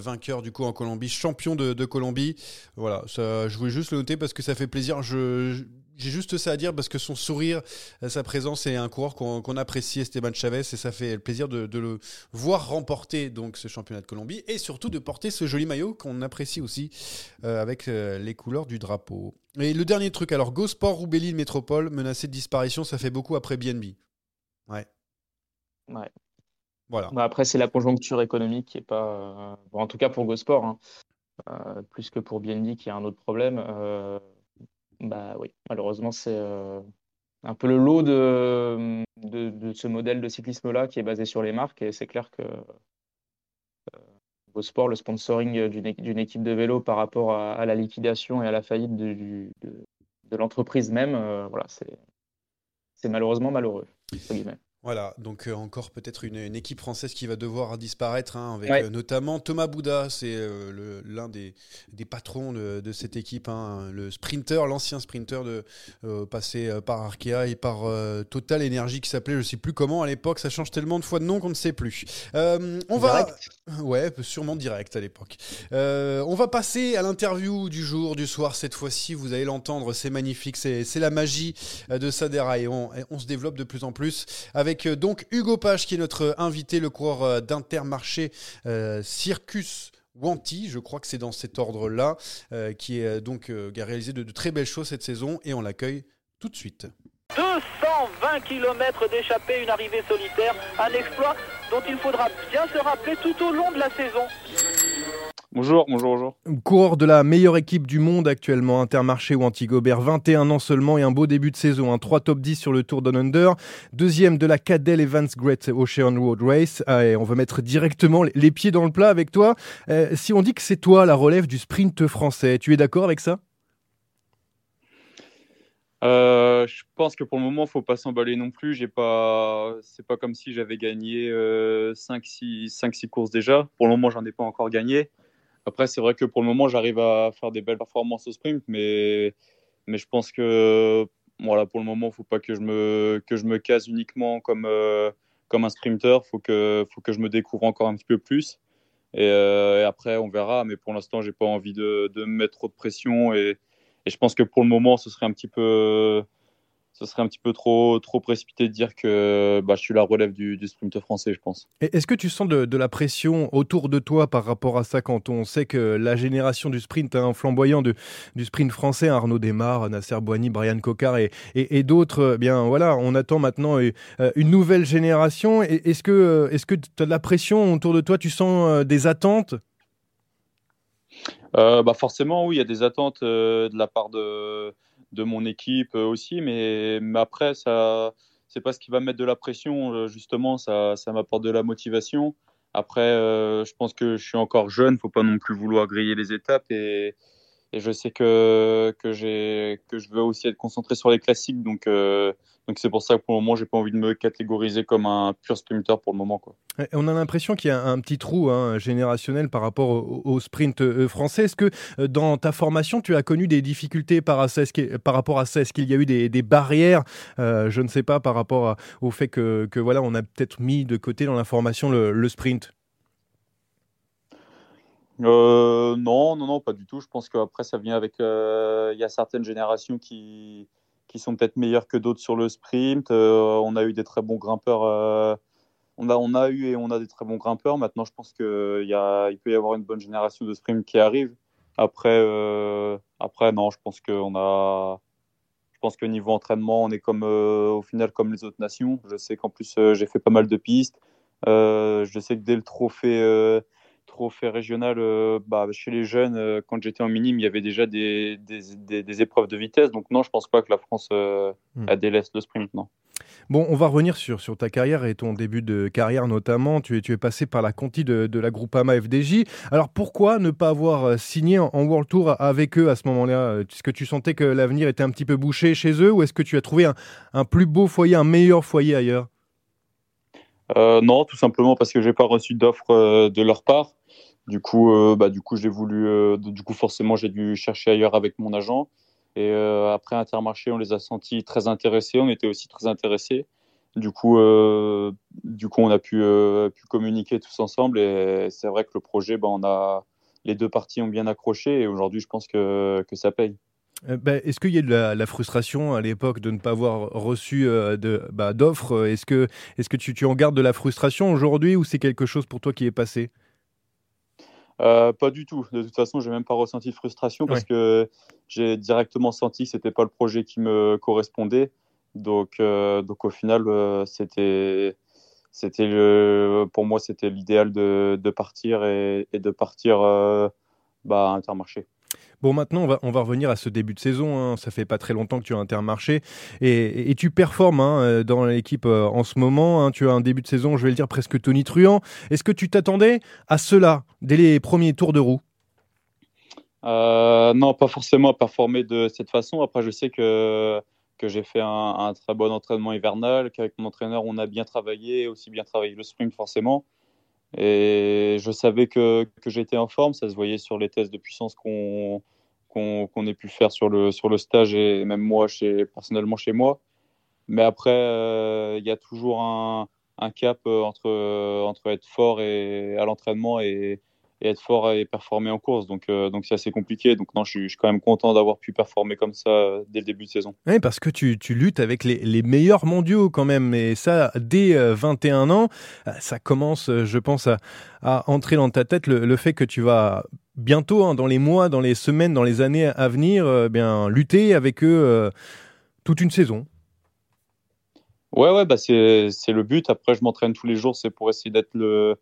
vainqueur du coup en Colombie, champion de, de Colombie. Voilà, ça, je voulais juste le noter parce que ça fait plaisir. Je, j'ai juste ça à dire parce que son sourire, euh, sa présence est un coureur qu'on apprécie, Esteban Chavez, et ça fait le plaisir de, le voir remporter donc ce championnat de Colombie et surtout de porter ce joli maillot qu'on apprécie aussi euh, avec euh, les couleurs du drapeau. Et le dernier truc, alors Go Sport Roubaix Métropole menacé de disparition, ça fait beaucoup après BNB. Ouais. Ouais. Voilà. Bah, après, c'est la conjoncture économique qui est pas. en tout cas pour Go Sport, hein. plus que pour BNB qui a un autre problème. Bah oui, malheureusement, c'est euh, un peu le lot de, de, ce modèle de cyclisme-là qui est basé sur les marques. Et c'est clair que euh, au sport, le sponsoring d'une équipe de vélo par rapport à, la liquidation et à la faillite de, de, l'entreprise même, euh, voilà, c'est malheureusement malheureux. Voilà, donc euh, encore peut-être une, équipe française qui va devoir disparaître, hein, avec euh, notamment Thomas Bouda, c'est euh, l'un des, des, patrons de, cette équipe, hein, le sprinter, l'ancien sprinter de passé par Arkea et par Total Energy qui s'appelait, je sais plus comment à l'époque, ça change tellement de fois de nom qu'on ne sait plus. on va, ouais, sûrement direct à l'époque. on va passer à l'interview du jour, du soir cette fois-ci. Vous allez l'entendre, c'est magnifique, c'est la magie de Sadera et on, on se développe de plus en plus avec avec euh, donc Hugo Page qui est notre invité, le coureur euh, d'Intermarché euh, Circus. Wanty, je crois que c'est dans cet ordre-là, qui est donc a réalisé de, très belles choses cette saison et on l'accueille tout de suite. 220 km d'échappée, une arrivée solitaire, un exploit dont il faudra bien se rappeler tout au long de la saison. Bonjour, bonjour, bonjour. Coureur de la meilleure équipe du monde actuellement, Intermarché ou Antigobert, 21 ans seulement et un beau début de saison. Un 3 top 10 sur le Tour Down Under. Deuxième de la Cadel Evans Great Ocean Road Race. Ah, et on va mettre directement les pieds dans le plat avec toi. Euh, si on dit que c'est toi la relève du sprint français, tu es d'accord avec ça? Euh, je pense que pour le moment, il faut pas s'emballer non plus. J'ai pas, c'est pas comme si j'avais gagné 5 6 5 6 courses déjà. Pour le moment, j'en ai pas encore gagné. Après, c'est vrai que pour le moment, j'arrive à faire des belles performances au sprint, mais, mais je pense que voilà, pour le moment, il ne faut pas que je, me, que je me case uniquement comme, euh, comme un sprinter. Il faut que, faut que je me découvre encore un petit peu plus. Et, euh, après, on verra. Mais pour l'instant, je n'ai pas envie de, de, me mettre trop de pression. Et, et, je pense que pour le moment, ce serait un petit peu ce serait un petit peu trop, trop précipité de dire que bah, je suis la relève du, du sprint français, je pense. Est-ce que tu sens de, la pression autour de toi par rapport à ça quand on sait que la génération du sprint hein, flamboyant du sprint français, Arnaud Desmar, Nasser Boigny, Brian Cocard et, et, d'autres, eh bien voilà, on attend maintenant euh, une nouvelle génération. Est-ce que est-ce que tu as de la pression autour de toi? Tu sens euh, des attentes? Euh, bah forcément, oui, il y a des attentes de la part de de mon équipe euh, aussi. Mais, après, ça, c'est pas ce qui va mettre de la pression. Euh, justement, ça, ça m'apporte de la motivation. Après, euh, je pense que je suis encore jeune, faut pas non plus vouloir griller les étapes et, et je sais que, que, que je veux aussi être concentré sur les classiques. Donc, euh, donc c'est pour ça que pour le moment, j'ai pas envie de me catégoriser comme un pur sprinter pour le moment. Quoi. On a l'impression qu'il y a un petit trou hein, générationnel par rapport au, sprint euh, français. Est-ce que euh, dans ta formation, tu as connu des difficultés par, par rapport à ça Est-ce qu'il y a eu des, des barrières Je ne sais pas, par rapport au fait que, que, voilà, on a peut-être mis de côté dans la formation le, le sprint? Euh, non, non, non, pas du tout. Je pense qu'après, ça vient avec. Euh, il y a certaines générations qui, qui sont peut-être meilleures que d'autres sur le sprint. Euh, on a eu des très bons grimpeurs. on, a, on a eu et on a des très bons grimpeurs. Maintenant, je pense qu'il il peut y avoir une bonne génération de sprint qui arrive. Après, après non, je pense qu'on a. Je pense que niveau entraînement, on est comme au final comme les autres nations. Je sais qu'en plus, j'ai fait pas mal de pistes. je sais que dès le trophée trophée régional euh, bah, chez les jeunes, euh, quand j'étais en minime, il y avait déjà des, des, épreuves de vitesse. Donc non, je pense pas que la France hmm. a délaisse le sprint. Non. Bon, on va revenir sur, sur ta carrière et ton début de carrière notamment. Tu es, tu es passé par la Conti de, de la Groupama FDJ. Alors pourquoi ne pas avoir signé en, World Tour avec eux à ce moment-là? Est-ce que tu sentais que l'avenir était un petit peu bouché chez eux ou est-ce que tu as trouvé un, un plus beau foyer, un meilleur foyer ailleurs? Non, tout simplement parce que j'ai pas reçu d'offre de leur part. Du coup, euh, bah, du coup, j'ai voulu, euh, du coup, forcément, j'ai dû chercher ailleurs avec mon agent. Et euh, après Intermarché, on les a sentis très intéressés. On était aussi très intéressés. Du coup, du coup, on a pu, communiquer tous ensemble. Et c'est vrai que le projet, bah, on a, les deux parties ont bien accroché. Et aujourd'hui, je pense que, que ça paye. Bah, est-ce qu'il y a de la, frustration à l'époque de ne pas avoir reçu de, bah, d'offres? Est-ce que, est-ce que tu, tu en gardes de la frustration aujourd'hui ou c'est quelque chose pour toi qui est passé? Euh, pas du tout. De toute façon, j'ai même pas ressenti de frustration parce que j'ai directement senti que c'était pas le projet qui me correspondait. Donc, euh, donc au final, euh, c'était, c'était pour moi, c'était l'idéal de, de, partir et, et de partir bah, Intermarché. Bon, maintenant, on va, revenir à ce début de saison. Hein. Ça fait pas très longtemps que tu as intermarché et, et tu performes hein, euh, dans l'équipe euh, en ce moment. Hein. Tu as un début de saison, je vais le dire, presque tonitruant. Est-ce que tu t'attendais à cela dès les premiers tours de roue? Euh, Non, pas forcément à performer de cette façon. Après, je sais que, que j'ai fait un, un, très bon entraînement hivernal, qu'avec mon entraîneur, on a bien travaillé, aussi bien travaillé le sprint forcément. Et je savais que, que j'étais en forme, ça se voyait sur les tests de puissance qu'on qu'on ait pu faire sur le, sur le stage et même moi, chez, personnellement chez moi. Mais après, euh, il y a toujours un, un cap euh, entre, euh, entre être fort et, à l'entraînement et, et être fort et performer en course. Donc, euh, donc c'est assez compliqué. Donc, non, je suis, je suis quand même content d'avoir pu performer comme ça euh, dès le début de saison. Oui, parce que tu, tu luttes avec les, les, meilleurs mondiaux quand même. Et ça, dès 21 euh, ans, ça commence, je pense, à, à entrer dans ta tête le, le, fait que tu vas bientôt, hein, dans les mois, dans les semaines, dans les années à venir, bien lutter avec eux toute une saison. Ouais, ouais, bah c'est le but. Après, je m'entraîne tous les jours, c'est pour essayer d'être le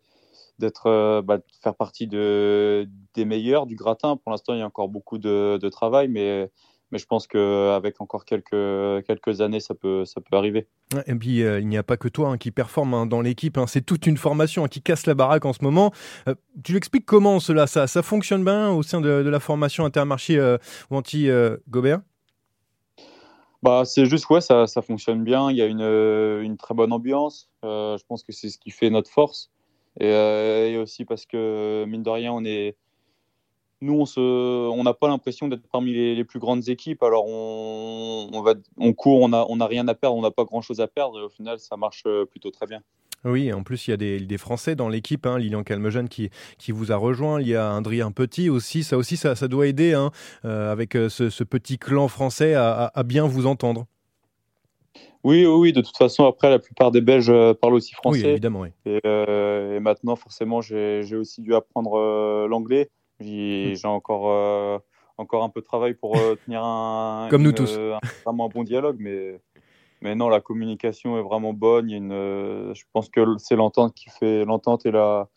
d'être euh, bah, de faire partie de, des meilleurs du gratin. Pour l'instant, il y a encore beaucoup de, de travail, mais, mais je pense qu'avec encore quelques, quelques années, ça peut, ça peut arriver. Et puis, euh, il n'y a pas que toi hein, qui performe hein, dans l'équipe. Hein. C'est toute une formation qui casse la baraque en ce moment. Euh, tu expliques comment cela? Ça, ça fonctionne bien au sein de, de la formation Intermarché ou anti-Gobert? Bah, c'est juste ouais, ça, ça fonctionne bien. Il y a une, une très bonne ambiance. je pense que c'est ce qui fait notre force. Euh, et, aussi parce que, mine de rien, on est, nous, on se, on n'a pas l'impression d'être parmi les, plus grandes équipes. Alors, on, on, court, on a, on a rien à perdre, on n'a pas grand chose à perdre. Et au final, ça marche euh, plutôt très bien. Oui, en plus, il y a des, des Français dans l'équipe. Hein, Lilian Calmejeune qui, qui vous a rejoint. Il y a Adrien Petit aussi. Ça aussi, ça, ça doit aider hein, euh, avec ce, ce, petit clan français à, à bien vous entendre. Oui, oui, de toute façon, après, la plupart des Belges euh, parlent aussi français. Oui, évidemment, oui. Euh, et, maintenant, forcément, j'ai aussi dû apprendre euh, l'anglais. J'ai hmm. encore, encore un peu de travail pour tenir un, Comme nous tous. vraiment un bon dialogue, mais, mais non, la communication est vraiment bonne. Il y a une, je pense que c'est l'entente qui fait l'entente et la,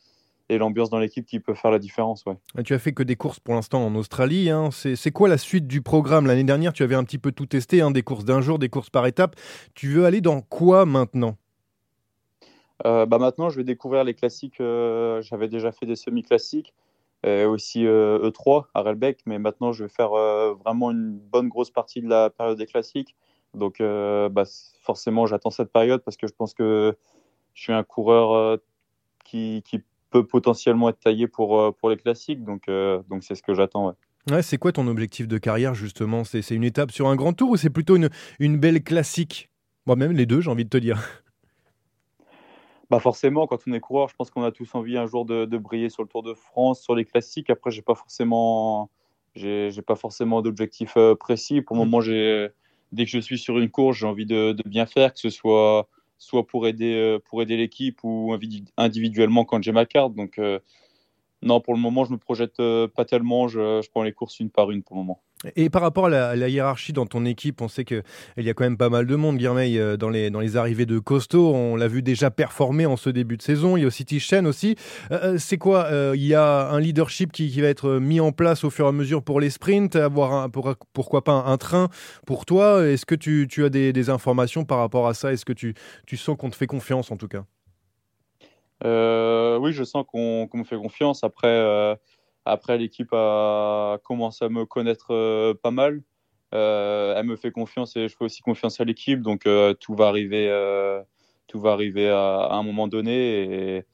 et l'ambiance dans l'équipe qui peut faire la différence. Ouais. Tu as fait que des courses pour l'instant en Australie. Hein. C'est quoi la suite du programme? L'année dernière, tu avais un petit peu tout testé, hein, des courses d'un jour, des courses par étape. Tu veux aller dans quoi maintenant? Euh, bah Maintenant, je vais découvrir les classiques. Euh, j'avais déjà fait des semi-classiques. aussi E3 à Relbec, mais maintenant je vais faire vraiment une bonne grosse partie de la période des classiques. Donc bah, forcément j'attends cette période parce que je pense que je suis un coureur qui, qui, peut potentiellement être taillé pour, pour les classiques. Donc donc c'est ce que j'attends. Ouais. Ouais, c'est quoi ton objectif de carrière justement? C'est une étape sur un grand tour ou c'est plutôt une, une belle classique? Moi-même les deux, j'ai envie de te dire. Bah forcément, quand on est coureur, je pense qu'on a tous envie un jour de, briller sur le Tour de France, sur les classiques. Après, j'ai pas forcément, j'ai pas forcément d'objectif euh, précis. Pour le mmh. moment, j'ai, dès que je suis sur une course, j'ai envie de, bien faire, que ce soit soit pour aider euh, pour aider l'équipe ou individuellement quand j'ai ma carte. Donc euh, non, pour le moment, je me projette pas tellement. Je, prends les courses une par une pour le moment. Et par rapport à la, hiérarchie dans ton équipe, on sait qu'il y a quand même pas mal de monde, Guirmeil, euh, dans les, dans les arrivées de Costaud. On l'a vu déjà performer en ce début de saison. Il y a aussi Tichen aussi. Euh, euh, c'est quoi Il y a un leadership qui, va être mis en place au fur et à mesure pour les sprints, avoir un, pourquoi pas un, train pour toi? Est-ce que tu, as des, informations par rapport à ça? Est-ce que tu sens qu'on te fait confiance en tout cas? Oui, je sens qu'on me fait confiance. Après après, l'équipe a commencé à me connaître euh, pas mal. Euh, elle me fait confiance et je fais aussi confiance à l'équipe. Donc, euh, tout va arriver, tout va arriver à, un moment donné et,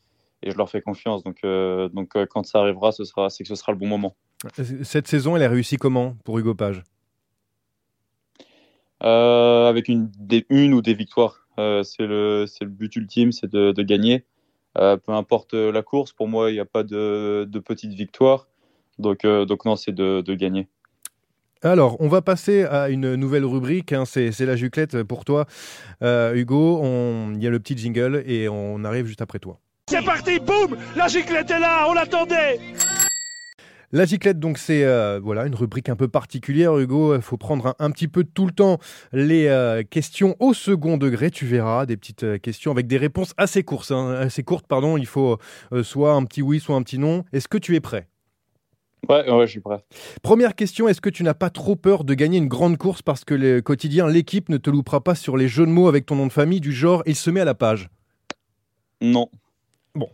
je leur fais confiance. Donc, donc quand ça arrivera, ce sera, c'est que ce sera le bon moment. Cette saison, elle a réussi comment pour Hugo Page? Avec une, une ou des victoires. c'est le, le but ultime, c'est de, de, gagner. Euh, peu importe euh, la course, pour moi, il n'y a pas de, de petite victoire. Donc, euh, donc non, c'est de, gagner. Alors, on va passer à une nouvelle rubrique. Hein. c'est, la juclette pour toi, Hugo. Il y a le petit jingle et on arrive juste après toi. C'est parti, boum La giclette est là, on l'attendait la giclette, donc, c'est euh, voilà une rubrique un peu particulière, Hugo. Il faut prendre un, petit peu tout le temps les euh, questions au second degré. Tu verras des petites euh, questions avec des réponses assez courtes. Hein, assez courtes, pardon. Il faut soit un petit oui, soit un petit non. Est-ce que tu es prêt? Ouais, ouais, je suis prêt. Première question, est-ce que tu n'as pas trop peur de gagner une grande course parce que le quotidien, l'équipe ne te loupera pas sur les jeux de mots avec ton nom de famille du genre il se met à la page? Non. Bon.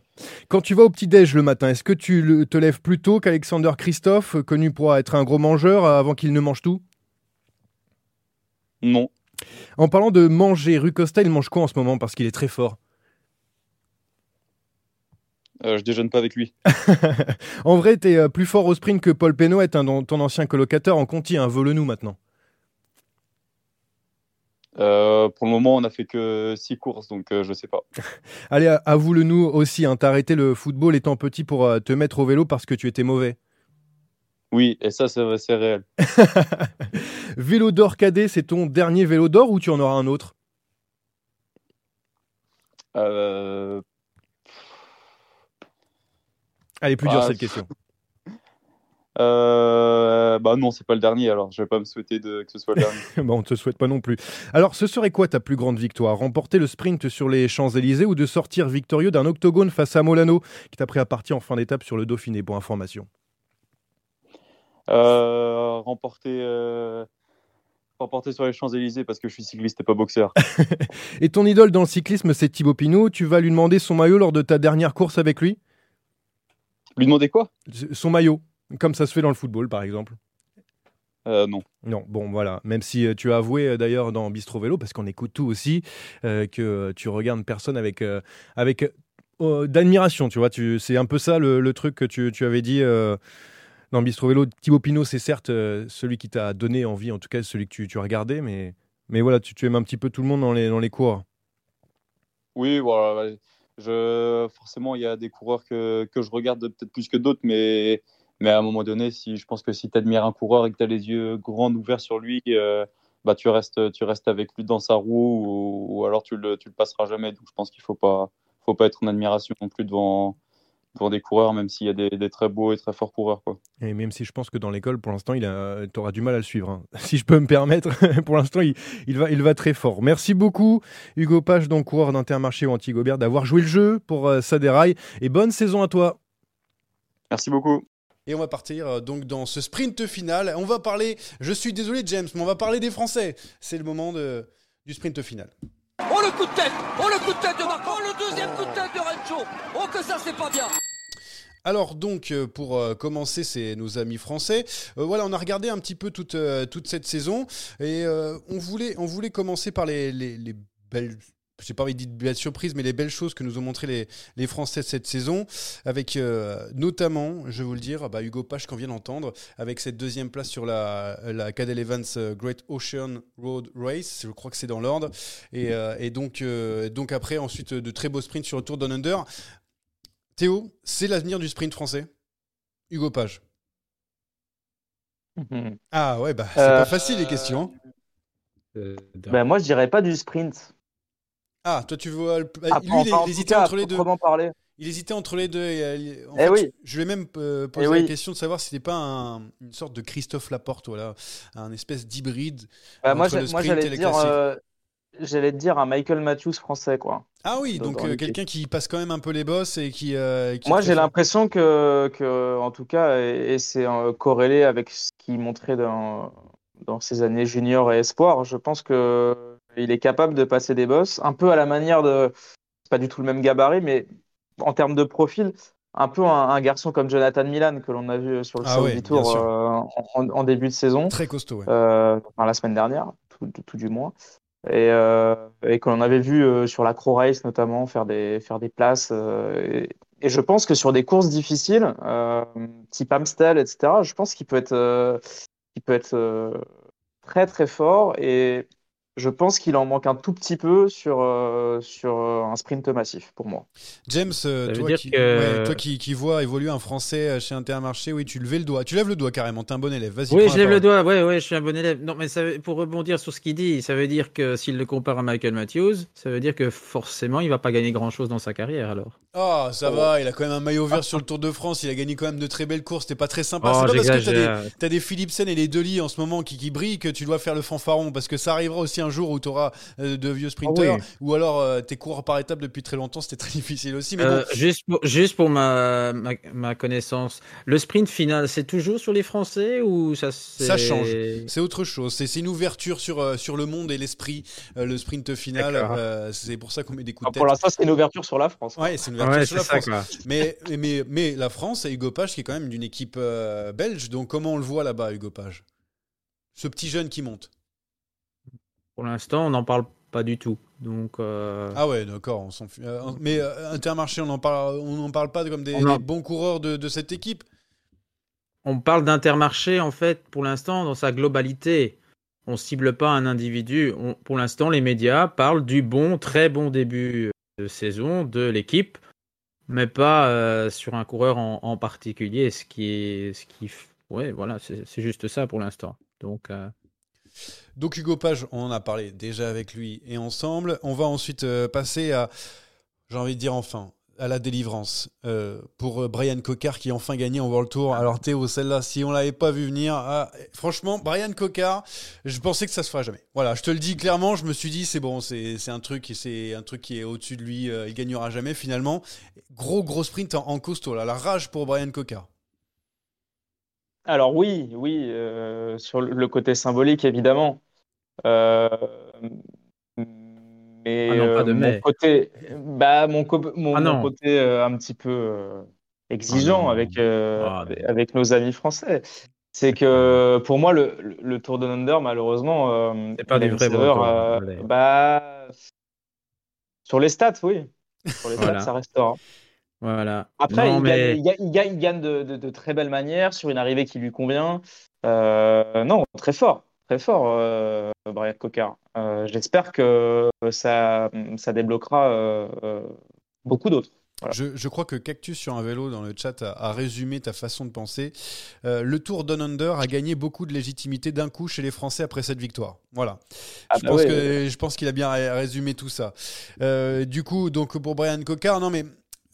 Quand tu vas au petit-déj le matin, est-ce que tu te lèves plus tôt qu'Alexander Christophe, connu pour être un gros mangeur, euh, avant qu'il ne mange tout? Non. En parlant de manger, Rue Costa, il mange quoi en ce moment parce qu'il est très fort? Euh, je déjeune pas avec lui. en vrai, tu es euh, plus fort au sprint que Paul Pénoët, ton ancien colocataire en Conti. Hein, Vole-nous maintenant. Euh, pour le moment, on n'a fait que six courses, donc je euh, je sais pas. Allez, avoue-le nous aussi. Hein, T'as arrêté le football étant petit pour euh, te mettre au vélo parce que tu étais mauvais. Oui, et ça, c'est réel. vélo d'or cadet, c'est ton dernier vélo d'or ou tu en auras un autre? Allez, plus dur ah, cette question. Euh, bah non, c'est pas le dernier, alors je vais pas me souhaiter de, que ce soit le dernier. bah on te souhaite pas non plus. Alors, ce serait quoi ta plus grande victoire? Remporter le sprint sur les Champs-Élysées ou de sortir victorieux d'un octogone face à Molano, qui t'a pris à partir en fin d'étape sur le Dauphiné? Pour information. Euh, remporter. Euh, remporter sur les Champs-Élysées parce que je suis cycliste et pas boxeur. et ton idole dans le cyclisme, c'est Thibaut Pinot. Tu vas lui demander son maillot lors de ta dernière course avec lui? Lui demander quoi? Son maillot. Comme ça se fait dans le football, par exemple euh, non. Non, bon voilà. Même si euh, tu as avoué euh, d'ailleurs dans Bistro Vélo, parce qu'on écoute tout aussi, que tu regardes personne avec, avec d'admiration, tu vois. Tu, c'est un peu ça le, truc que tu, tu avais dit dans Bistro Vélo. Thibaut Pinot, c'est certes celui qui t'a donné envie, en tout cas celui que tu, tu as regardé, mais, mais voilà, tu, tu aimes un petit peu tout le monde dans les, dans les cours. Oui, voilà. Je, forcément, il y a des coureurs que, que je regarde peut-être plus que d'autres, mais mais à un moment donné, si, je pense que si tu admires un coureur et que tu as les yeux grands ouverts sur lui, euh, bah, tu, restes, tu restes avec lui dans sa roue ou, alors tu le, tu le passeras jamais. Donc je pense qu'il ne faut pas, faut pas être en admiration non plus devant, devant des coureurs, même s'il y a des, très beaux et très forts coureurs. Quoi. Et même si je pense que dans l'école, pour l'instant, tu auras du mal à le suivre. Hein. Si je peux me permettre, pour l'instant, il, il, va, il va très fort. Merci beaucoup, Hugo Page, donc coureur d'Intermarché ou Antigobert, d'avoir joué le jeu pour euh, Saderail. Et bonne saison à toi. Merci beaucoup. Et on va partir euh, donc dans ce sprint final. On va parler, je suis désolé James, mais on va parler des Français. C'est le moment de, du sprint final. Oh le coup de tête Oh le coup de tête de Marco Oh le deuxième coup de tête de Rencho Oh que ça c'est pas bien Alors donc euh, pour euh, commencer, c'est nos amis français. Euh, voilà, on a regardé un petit peu toute, toute cette saison et euh, on, voulait, on voulait commencer par les, les, les belles... J'ai pas envie de dire belles surprises, mais les belles choses que nous ont montré les, les Français cette saison, avec euh, notamment, je vais vous le dire, bah, Hugo Pache qu'on vient d'entendre, avec cette deuxième place sur la, la Cadel Evans euh, Great Ocean Road Race, je crois que c'est dans l'ordre, et, euh, et donc, euh, donc après, ensuite, de très beaux sprints sur le Tour Down Under. Théo, c'est l'avenir du sprint français Hugo Page. Ah ouais, bah c'est Euh, pas facile les questions. Euh, Ben, moi, je dirais pas du sprint. Ah, toi tu vois. Ah, lui, il, tout hésitait entre les deux. parler. Il hésitait entre les deux. Et, euh, en Eh fait, oui. Je vais même euh, poser Eh la oui. question de savoir si c'était pas un- une sorte de Christophe Laporte, voilà, un espèce d'hybride. Bah, moi, j'allais dire, euh, j'allais te dire un Michael Matthews français, quoi. Ah oui, donc euh, quelqu'un qui passe quand même un peu les bosses et qui. euh, Moi, j'ai l'impression que, que, en tout cas, et, et c'est euh, corrélé avec ce qu'il montrait dans, dans ses années junior et espoir. Je pense que il est capable de passer des bosses, un peu à la manière de, c'est pas du tout le même gabarit, mais en termes de profil, un peu un, un garçon comme Jonathan Milan que l'on a vu sur le Ah ouais, Tour euh, en, en début de saison. Très costaud, ouais. euh, enfin, la semaine dernière, tout, du moins. Et, euh, et que l'on avait vu sur la Crow Race notamment faire des, faire des places. et, et je pense que sur des courses difficiles, type Amstel, etc., je pense qu'il peut être, qu'il peut être très très fort. Et je pense qu'il en manque un tout petit peu sur, euh, sur euh, un sprint massif pour moi. James, euh, toi, qui, que- ouais, toi qui, qui vois évoluer un Français chez Intermarché, oui, tu levais le doigt. Tu lèves le doigt carrément, t'es un bon élève. Vas-y. Oui, je lève le doigt. Ouais, ouais, je suis un bon élève. Non, mais ça pour rebondir sur ce qu'il dit, ça veut dire que s'il le compare à Michael Matthews, ça veut dire que forcément, il va pas gagner grand-chose dans sa carrière alors. Ah, ça va, il a quand même un maillot vert sur le Tour de France, il a gagné quand même de très belles courses, c'était pas très sympa. Oh, c'est pas parce que t'as des, t'as des Philipsen et les Deli en ce moment qui, qui brillent que tu dois faire le fanfaron, parce que ça arrivera aussi un jour où tu auras de vieux sprinteurs, oui. ou alors euh, t'es coureurs par étapes depuis très longtemps, c'était très difficile aussi. Mais bon, Euh, juste pour, juste pour ma, ma, ma connaissance, le sprint final, c'est toujours sur les Français ou ça Ça change. C'est autre chose. C'est une ouverture sur, euh, sur le monde et l'esprit, euh, le sprint final. Euh, c'est pour ça qu'on met des coups de tête. pour l'instant, c'est une ouverture sur la France. Ouais, c'est une ouverture Ouais, sur la c'est ça, France. quoi. Mais, mais, mais la France et Hugo Page qui est quand même d'une équipe euh, belge. Donc comment on le voit là-bas, Hugo Page? Ce petit jeune qui monte. Pour l'instant, on n'en parle pas du tout. Donc, euh, Ah ouais, d'accord. On s'en fout. Euh, mais euh, Intermarché, on n'en parle, on parle pas comme des, On en- des bons coureurs de, de cette équipe? on parle d'Intermarché en fait pour l'instant dans sa globalité. On cible pas un individu. On- pour l'instant, les médias parlent du bon, très bon début de saison de l'équipe, mais pas euh, sur un coureur en, particulier. Ce qui est, ce qui, ouais, voilà, c'est c'est juste ça pour l'instant. Donc, euh, Donc Hugo Page, on en a parlé déjà avec lui et ensemble. On va ensuite euh, passer à, j'ai envie de dire enfin, à la délivrance euh, pour euh, Brian Cocard qui a enfin gagné en World Tour. Alors Théo, celle-là, si on l'avait pas vu venir, ah, franchement, Brian Cocard, je pensais que ça se fera jamais. Voilà, je te le dis clairement, je me suis dit c'est bon, c'est un truc, c'est un truc qui est au-dessus de lui, euh, il gagnera jamais finalement. Gros gros sprint en, costaud, la rage pour Brian Cocard. Alors oui, oui, euh, sur le côté symbolique, évidemment. Mais Ah non, pas euh, mon côté, bah, mon, co- mon, Ah mon côté euh, un petit peu euh, exigeant Ah avec, avec, nos amis français, c'est que pour moi, le, le- Tour de Under, malheureusement, C'est pas bah, sur les stats, oui. Sur les stats, Voilà. ça restera. voilà. Après, Non, il, mais- gagne, il gagne- il de, de- de très belle manière sur une arrivée qui lui convient. Non, très fort, très fort, euh, Brian Cocard. Euh, J'espère que ça, ça débloquera euh, euh, beaucoup d'autres. Voilà. Je, je crois que Cactus sur un vélo dans le chat a, a résumé ta façon de penser. Le Tour Down Under a gagné beaucoup de légitimité d'un coup chez les Français après cette victoire. Voilà. Ah je, bah pense ouais, que, je pense qu'il a bien ré- résumé tout ça. Du coup, donc pour Brian Cocard, non mais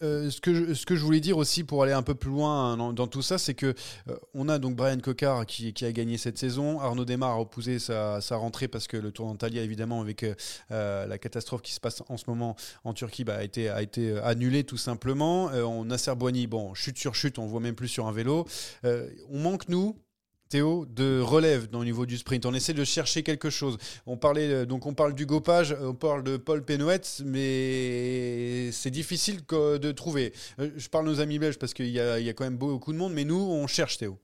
euh, ce, que je, voulais dire aussi pour aller un peu plus loin dans, dans tout ça, c'est que euh, on a donc Brian Cocard qui, a gagné cette saison. Arnaud Desmar a repoussé sa, rentrée parce que le Tour d'Antalya, évidemment, avec euh, la catastrophe qui se passe en ce moment en Turquie, bah, a, été, a annulé tout simplement. On Nasser Boigny, bon, chute sur chute, on voit même plus sur un vélo. On manque, nous, Théo, de relève dans le niveau du sprint. On essaie de chercher quelque chose. On parlait euh, donc on parle du Gopage, on parle de Paul Penouet, mais c'est difficile de trouver. Euh, je parle nos amis belges parce qu'il y, a quand même beaucoup de monde, mais nous on cherche Théo.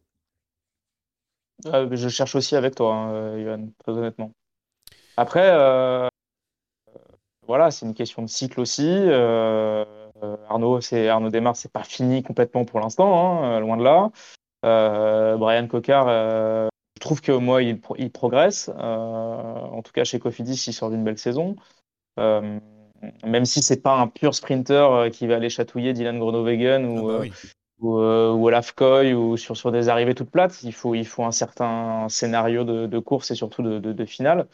je cherche aussi avec toi, hein, très honnêtement. Après, voilà, c'est une question de cycle aussi. Arnaud, c'est Arnaud Desmar, c'est pas fini complètement pour l'instant, hein, loin de là. Euh, Brian Cocard, euh, je trouve que moi, il, progresse. Euh, en tout cas, chez Cofidis, il sort d'une belle saison. même si c'est pas un pur sprinter qui va aller chatouiller Dylan Groenewegen ou, ah bah ou, Olaf Koy ou sur, sur des arrivées toutes plates, il faut, il faut un certain scénario de, course et surtout de, finale.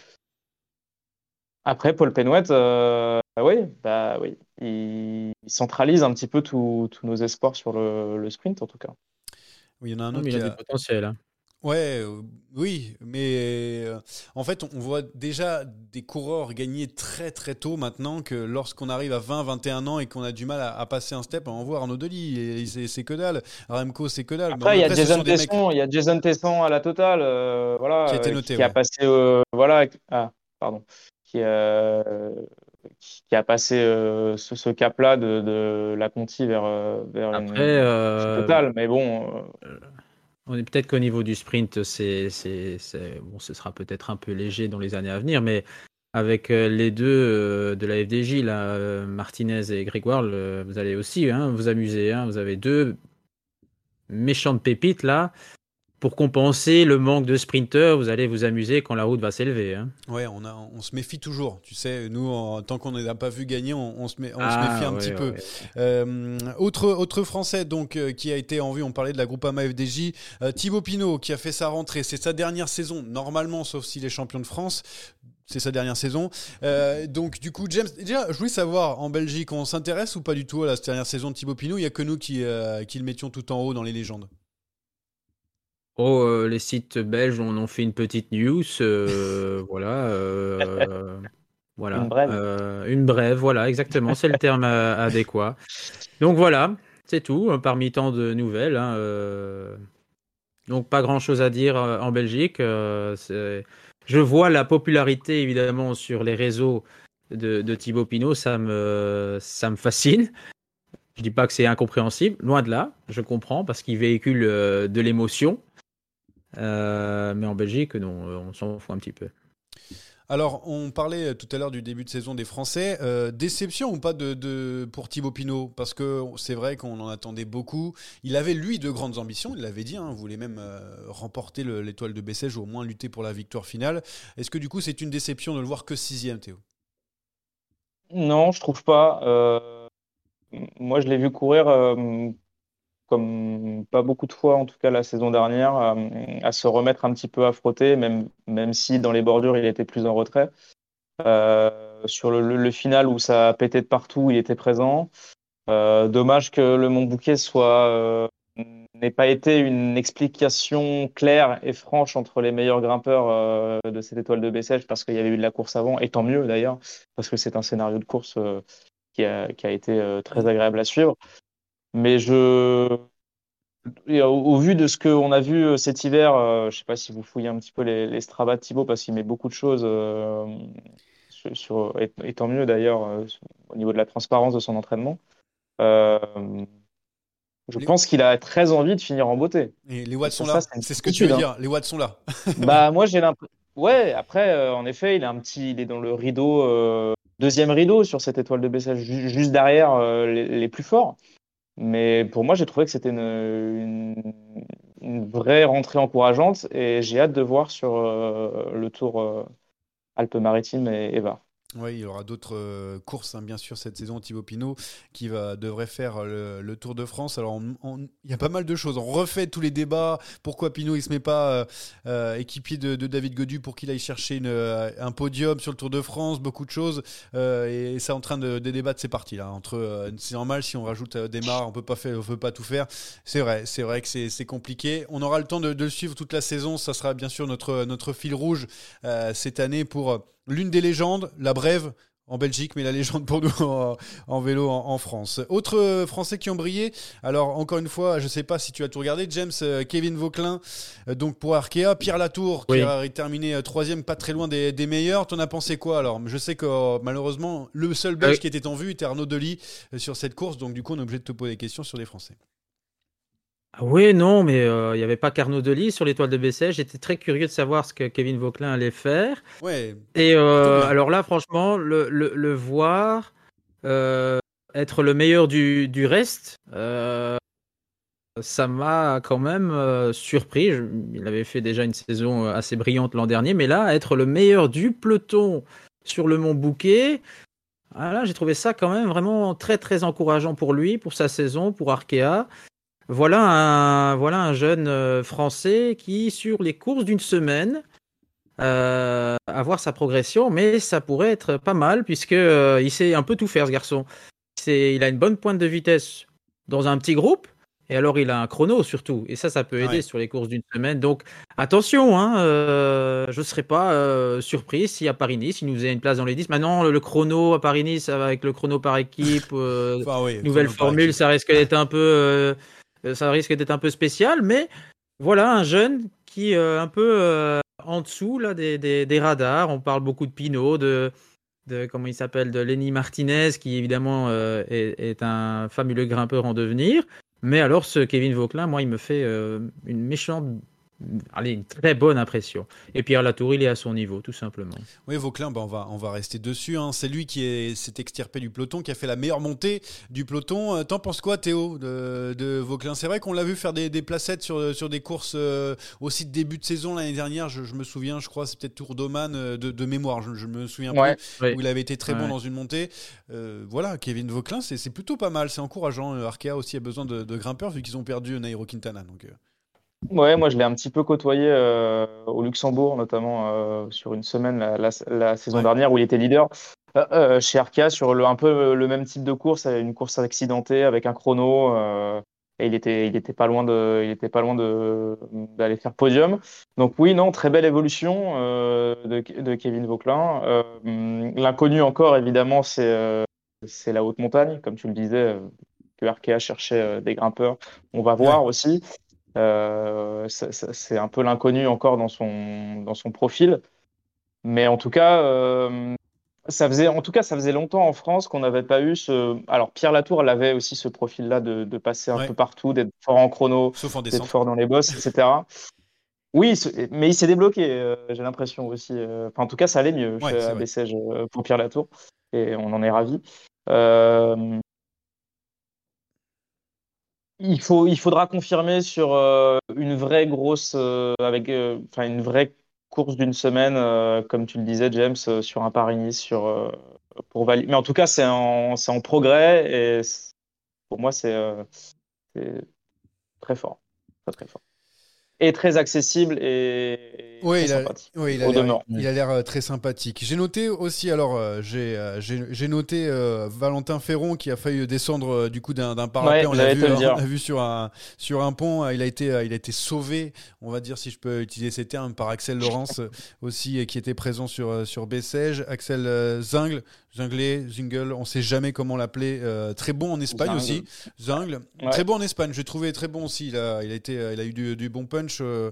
Après, Paul Penouet, oui, bah oui, il, centralise un petit peu tous nos espoirs sur le, sprint en tout cas. Oui, il y en a un autre qui a, du potentiel. Hein. Ouais, euh, oui, mais euh, en fait, on voit déjà des coureurs gagner très très tôt maintenant que lorsqu'on arrive à 20-21 ans et qu'on a du mal à, passer un step, on voit Arnaud Delis, c'est que dalle, Remco c'est que dalle. Après, il y, a Jason Tesson, il y a Jason Tesson à la totale, euh, voilà, qui a été noté, qui a passé, voilà, ah, pardon, qui, qui a passé ce, ce cap-là de, de, la Conti vers, vers Après, une totale, mais bon. On est peut-être qu'au niveau du sprint, c'est, bon, ce sera peut-être un peu léger dans les années à venir, mais avec euh, les deux euh, de la FDJ, là, euh, Martinez et Grégoire, vous allez aussi hein, vous amuser. Hein. vous avez deux méchantes pépites là pour compenser le manque de sprinteurs, vous allez vous amuser quand la route va s'élever. Hein. Ouais, on, a, on se méfie toujours. Tu sais, nous, tant qu'on n'a pas vu gagner, on, se, met, on se ah, méfie un petit peu. Euh, autre, autre Français donc euh, qui a été en vue, on parlait de la Groupama FDJ, euh, Thibaut Pinot qui a fait sa rentrée. C'est sa dernière saison, normalement, sauf s'il est champion de France c'est sa dernière saison. donc du coup, James, déjà, je voulais savoir, en Belgique, on s'intéresse ou pas du tout à la dernière saison de Thibaut Pinot? Il n'y a que nous qui, qui, le mettions tout en haut dans les légendes. Oh, euh, les sites belges on en fait une petite news, euh, voilà, euh, voilà, Une brève. une brève, voilà, exactement, c'est le terme adéquat. Donc voilà, c'est tout, parmi tant de nouvelles, hein, donc pas grand-chose à dire, en Belgique, je vois la popularité évidemment sur les réseaux de de Thibaut Pinot, ça me ça me fascine. Je dis pas que c'est incompréhensible, loin de là, je comprends parce qu'il véhicule, de l'émotion. Euh, mais en Belgique, non, euh, on s'en fout un petit peu. Alors, on parlait tout à l'heure du début de saison des Français. Euh, déception ou pas de, pour Thibaut Pinot? Parce que c'est vrai qu'on en attendait beaucoup. Il avait, lui, de grandes ambitions. Il l'avait dit. Hein, voulait même remporter l'étoile de Bessèges ou au moins lutter pour la victoire finale. Est-ce que du coup, c'est une déception de le voir que sixième, Théo? Non, je trouve pas. moi, je l'ai vu courir comme pas beaucoup de fois, en tout cas la saison dernière, à, se remettre un petit peu à frotter, même, même si dans les bordures, il était plus en retrait. Euh, sur le, final où ça a pété de partout, il était présent. Euh, dommage que le Mont Bouquet soit euh, n'ait pas été une explication claire et franche entre les meilleurs grimpeurs de cette étoile de Bessèges parce qu'il y avait eu de la course avant, et tant mieux d'ailleurs, parce que c'est un scénario de course qui a, qui, a, été très agréable à suivre. Mais je, au, vu de ce qu'on a vu euh, cet hiver, euh, je ne sais pas si vous fouillez un petit peu les, les Strava de Thibaut parce qu'il met beaucoup de choses euh, sur, et, tant mieux d'ailleurs au niveau de la transparence de son entraînement. je pense qu'il a très envie de finir en beauté. Et les watts sont là. C'est ce que tu veux dire. Les watts sont là. bah moi j'ai l'impression. Ouais. Après, en effet, il est un petit, il est dans le rideau, deuxième rideau sur cette étoile de baissage, juste derrière les, plus forts. Mais pour moi, j'ai trouvé que c'était une, vraie rentrée encourageante et j'ai hâte de voir sur euh, le tour euh, Alpes-Maritimes et, et oui, il y aura d'autres euh, courses, hein, bien sûr, cette saison. Thibaut Pinot qui va, devrait faire le, Tour de France. Alors, il y a pas mal de choses. On refait tous les débats. Pourquoi Pinot il se met pas euh, euh, équipier de, David Godu pour qu'il aille chercher un podium sur le Tour de France Beaucoup de choses. et c'est en train de, débattre. C'est parti là. Entre, c'est normal si on rajoute des marres, on peut pas faire, on peut pas tout faire. C'est vrai, c'est vrai que c'est compliqué. On aura le temps de, de, le suivre toute la saison. Ça sera bien sûr notre fil rouge cette année pour l'une des légendes, la brève, en Belgique, mais la légende pour nous en, vélo en, France. Autres euh, Français qui ont brillé, alors encore une fois, je ne sais pas si tu as tout regardé, James, euh, Kevin Vauclin, euh, donc pour Arkea, Pierre Latour, qui a terminé troisième, pas très loin des, des meilleurs. T'en as pensé quoi alors? Je sais que malheureusement, le seul Belge qui était en vue était Arnaud Delis sur cette course, donc du coup, on est obligé de te poser des questions sur les Français. Ah oui, non, mais il n'y avait pas qu'Arnaud Delis sur l'étoile de Bessèges. J'étais très curieux de savoir ce que Kevin Vauclin allait faire. Ouais. Et alors là, franchement, le, le, voir être le meilleur du, du reste, ça m'a quand même surpris. il avait fait déjà une saison assez brillante l'an dernier, mais là, être le meilleur du peloton sur le Mont Bouquet, ah j'ai trouvé ça quand même vraiment très très encourageant pour lui, pour sa saison, pour Arkea. Voilà un, voilà un jeune euh, Français qui, sur les courses d'une semaine, euh, avoir sa progression, mais ça pourrait être pas mal puisque euh, il sait un peu tout faire ce garçon. il a une bonne pointe de vitesse dans un petit groupe et alors il a un chrono surtout et ça ça peut aider sur les courses d'une semaine. Donc attention, hein, je ne serais pas surpris si à Paris-Nice il nous faisait une place dans les 10. Maintenant le chrono à Paris-Nice avec le chrono par équipe, nouvelle formule, ça risque d'être un peu euh, ça risque d'être un peu spécial, mais voilà un jeune qui euh, un peu euh, en dessous là des, des, radars. On parle beaucoup de Pinot, de, comment il s'appelle, de Lenny Martinez, qui évidemment est, est, un fabuleux grimpeur en devenir. Mais alors ce Kevin Vauclin, moi, il me fait une méchante allez, une très bonne impression. Et Pierre Latour, il est à son niveau, tout simplement. Oui, Vauclin, ben on, va, on va rester dessus. Hein. C'est lui qui s'est extirpé du peloton, qui a fait la meilleure montée du peloton. Euh, t'en penses quoi, Théo, de, de Vauclin? C'est vrai qu'on l'a vu faire des, des, placettes sur, sur des courses euh, aussi de début de saison l'année dernière. Je, me souviens, je crois, c'est peut-être Tour d'Oman euh, de, mémoire. Je, me souviens plus, où il avait été très bon dans une montée. voilà, Kevin Vauclin, c'est plutôt pas mal. C'est encourageant. Arkea aussi a besoin de, grimpeurs vu qu'ils ont perdu Nairo Quintana. Donc, Ouais, moi je l'ai un petit peu côtoyé euh, au Luxembourg, notamment euh, sur une semaine la, saison dernière où il était leader. Euh, chez Arkea sur le, un peu le même type de course, une course accidentée avec un chrono et il était, il était pas loin de, il était pas loin de d'aller faire podium. Donc oui, non, très belle évolution de, de, Kevin Vauclin. L'inconnu encore, évidemment, c'est c'est la haute montagne, comme tu le disais, que Arkea cherchait des grimpeurs. On va voir aussi. Euh, c'est un peu l'inconnu encore dans son, dans son profil. Mais en tout cas, euh, ça faisait, en tout cas, ça faisait longtemps en France qu'on n'avait pas eu ce. Alors, Pierre Latour elle avait aussi ce profil-là de, de, passer un peu partout, d'être fort en chrono, d'être fort dans les bosses, etc. Oui, mais il s'est débloqué, euh, j'ai l'impression aussi. Enfin, en tout cas, ça allait mieux chez ABCG pour Pierre Latour, et on en est ravis. Euh, il, faut, il faudra confirmer sur euh, une vraie grosse, euh, avec, euh, enfin une vraie course d'une semaine, comme tu le disais, James, sur un Paris-Nice, sur pour valider. Mais en tout cas, c'est en, en progrès et pour moi, c'est très fort, très très fort et très accessible et, oui, il, a, oui, il, a l'air, euh, très sympathique. J'ai noté aussi, alors euh, j'ai, euh, j'ai, noté Valentin Ferron qui a failli descendre du coup d'un, parapet. on, l'a vu, on vu sur un, sur un pont. Il a, été, il a été sauvé, on va dire si je peux utiliser ces termes, par Axel Laurence aussi qui était présent sur, sur Bessèges. Axel Zingle, Zinglé, Zingle, on ne sait jamais comment l'appeler. très bon en Espagne aussi. Zingle, très bon en Espagne. J'ai trouvé très bon aussi. Il a, il a, été, il a eu du, du bon punch, ce,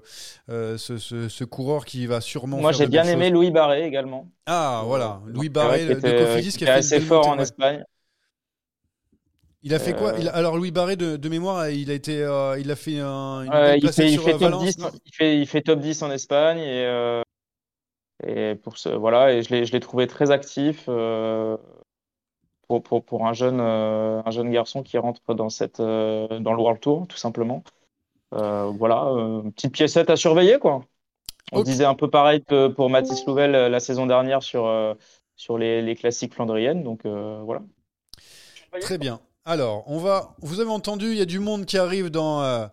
ce, ce coureur qui va sûrement. Moi, j'ai bien aimé Louis Barré également. Ah, voilà. Louis Barré de Cofidis qui a fait assez fort en Espagne. Il a fait quoi? Euh, Alors Louis Barré de, mémoire, il a été, euh, il a fait un. il, fait, il, fait top 10, il, fait, il fait top 10 en Espagne et, euh, et pour ce, voilà et je l'ai, je l'ai trouvé très actif pour, pour, pour, un jeune, un jeune garçon qui rentre dans cette, dans le World Tour tout simplement. voilà, petite piécette à surveiller quoi. On disait un peu pareil que pour Mathis Louvel euh, la saison dernière sur, euh, sur les, les, classiques flandriennes. Donc euh, voilà. Très bien. Alors, on va. Vous avez entendu, il y a du monde qui arrive dans.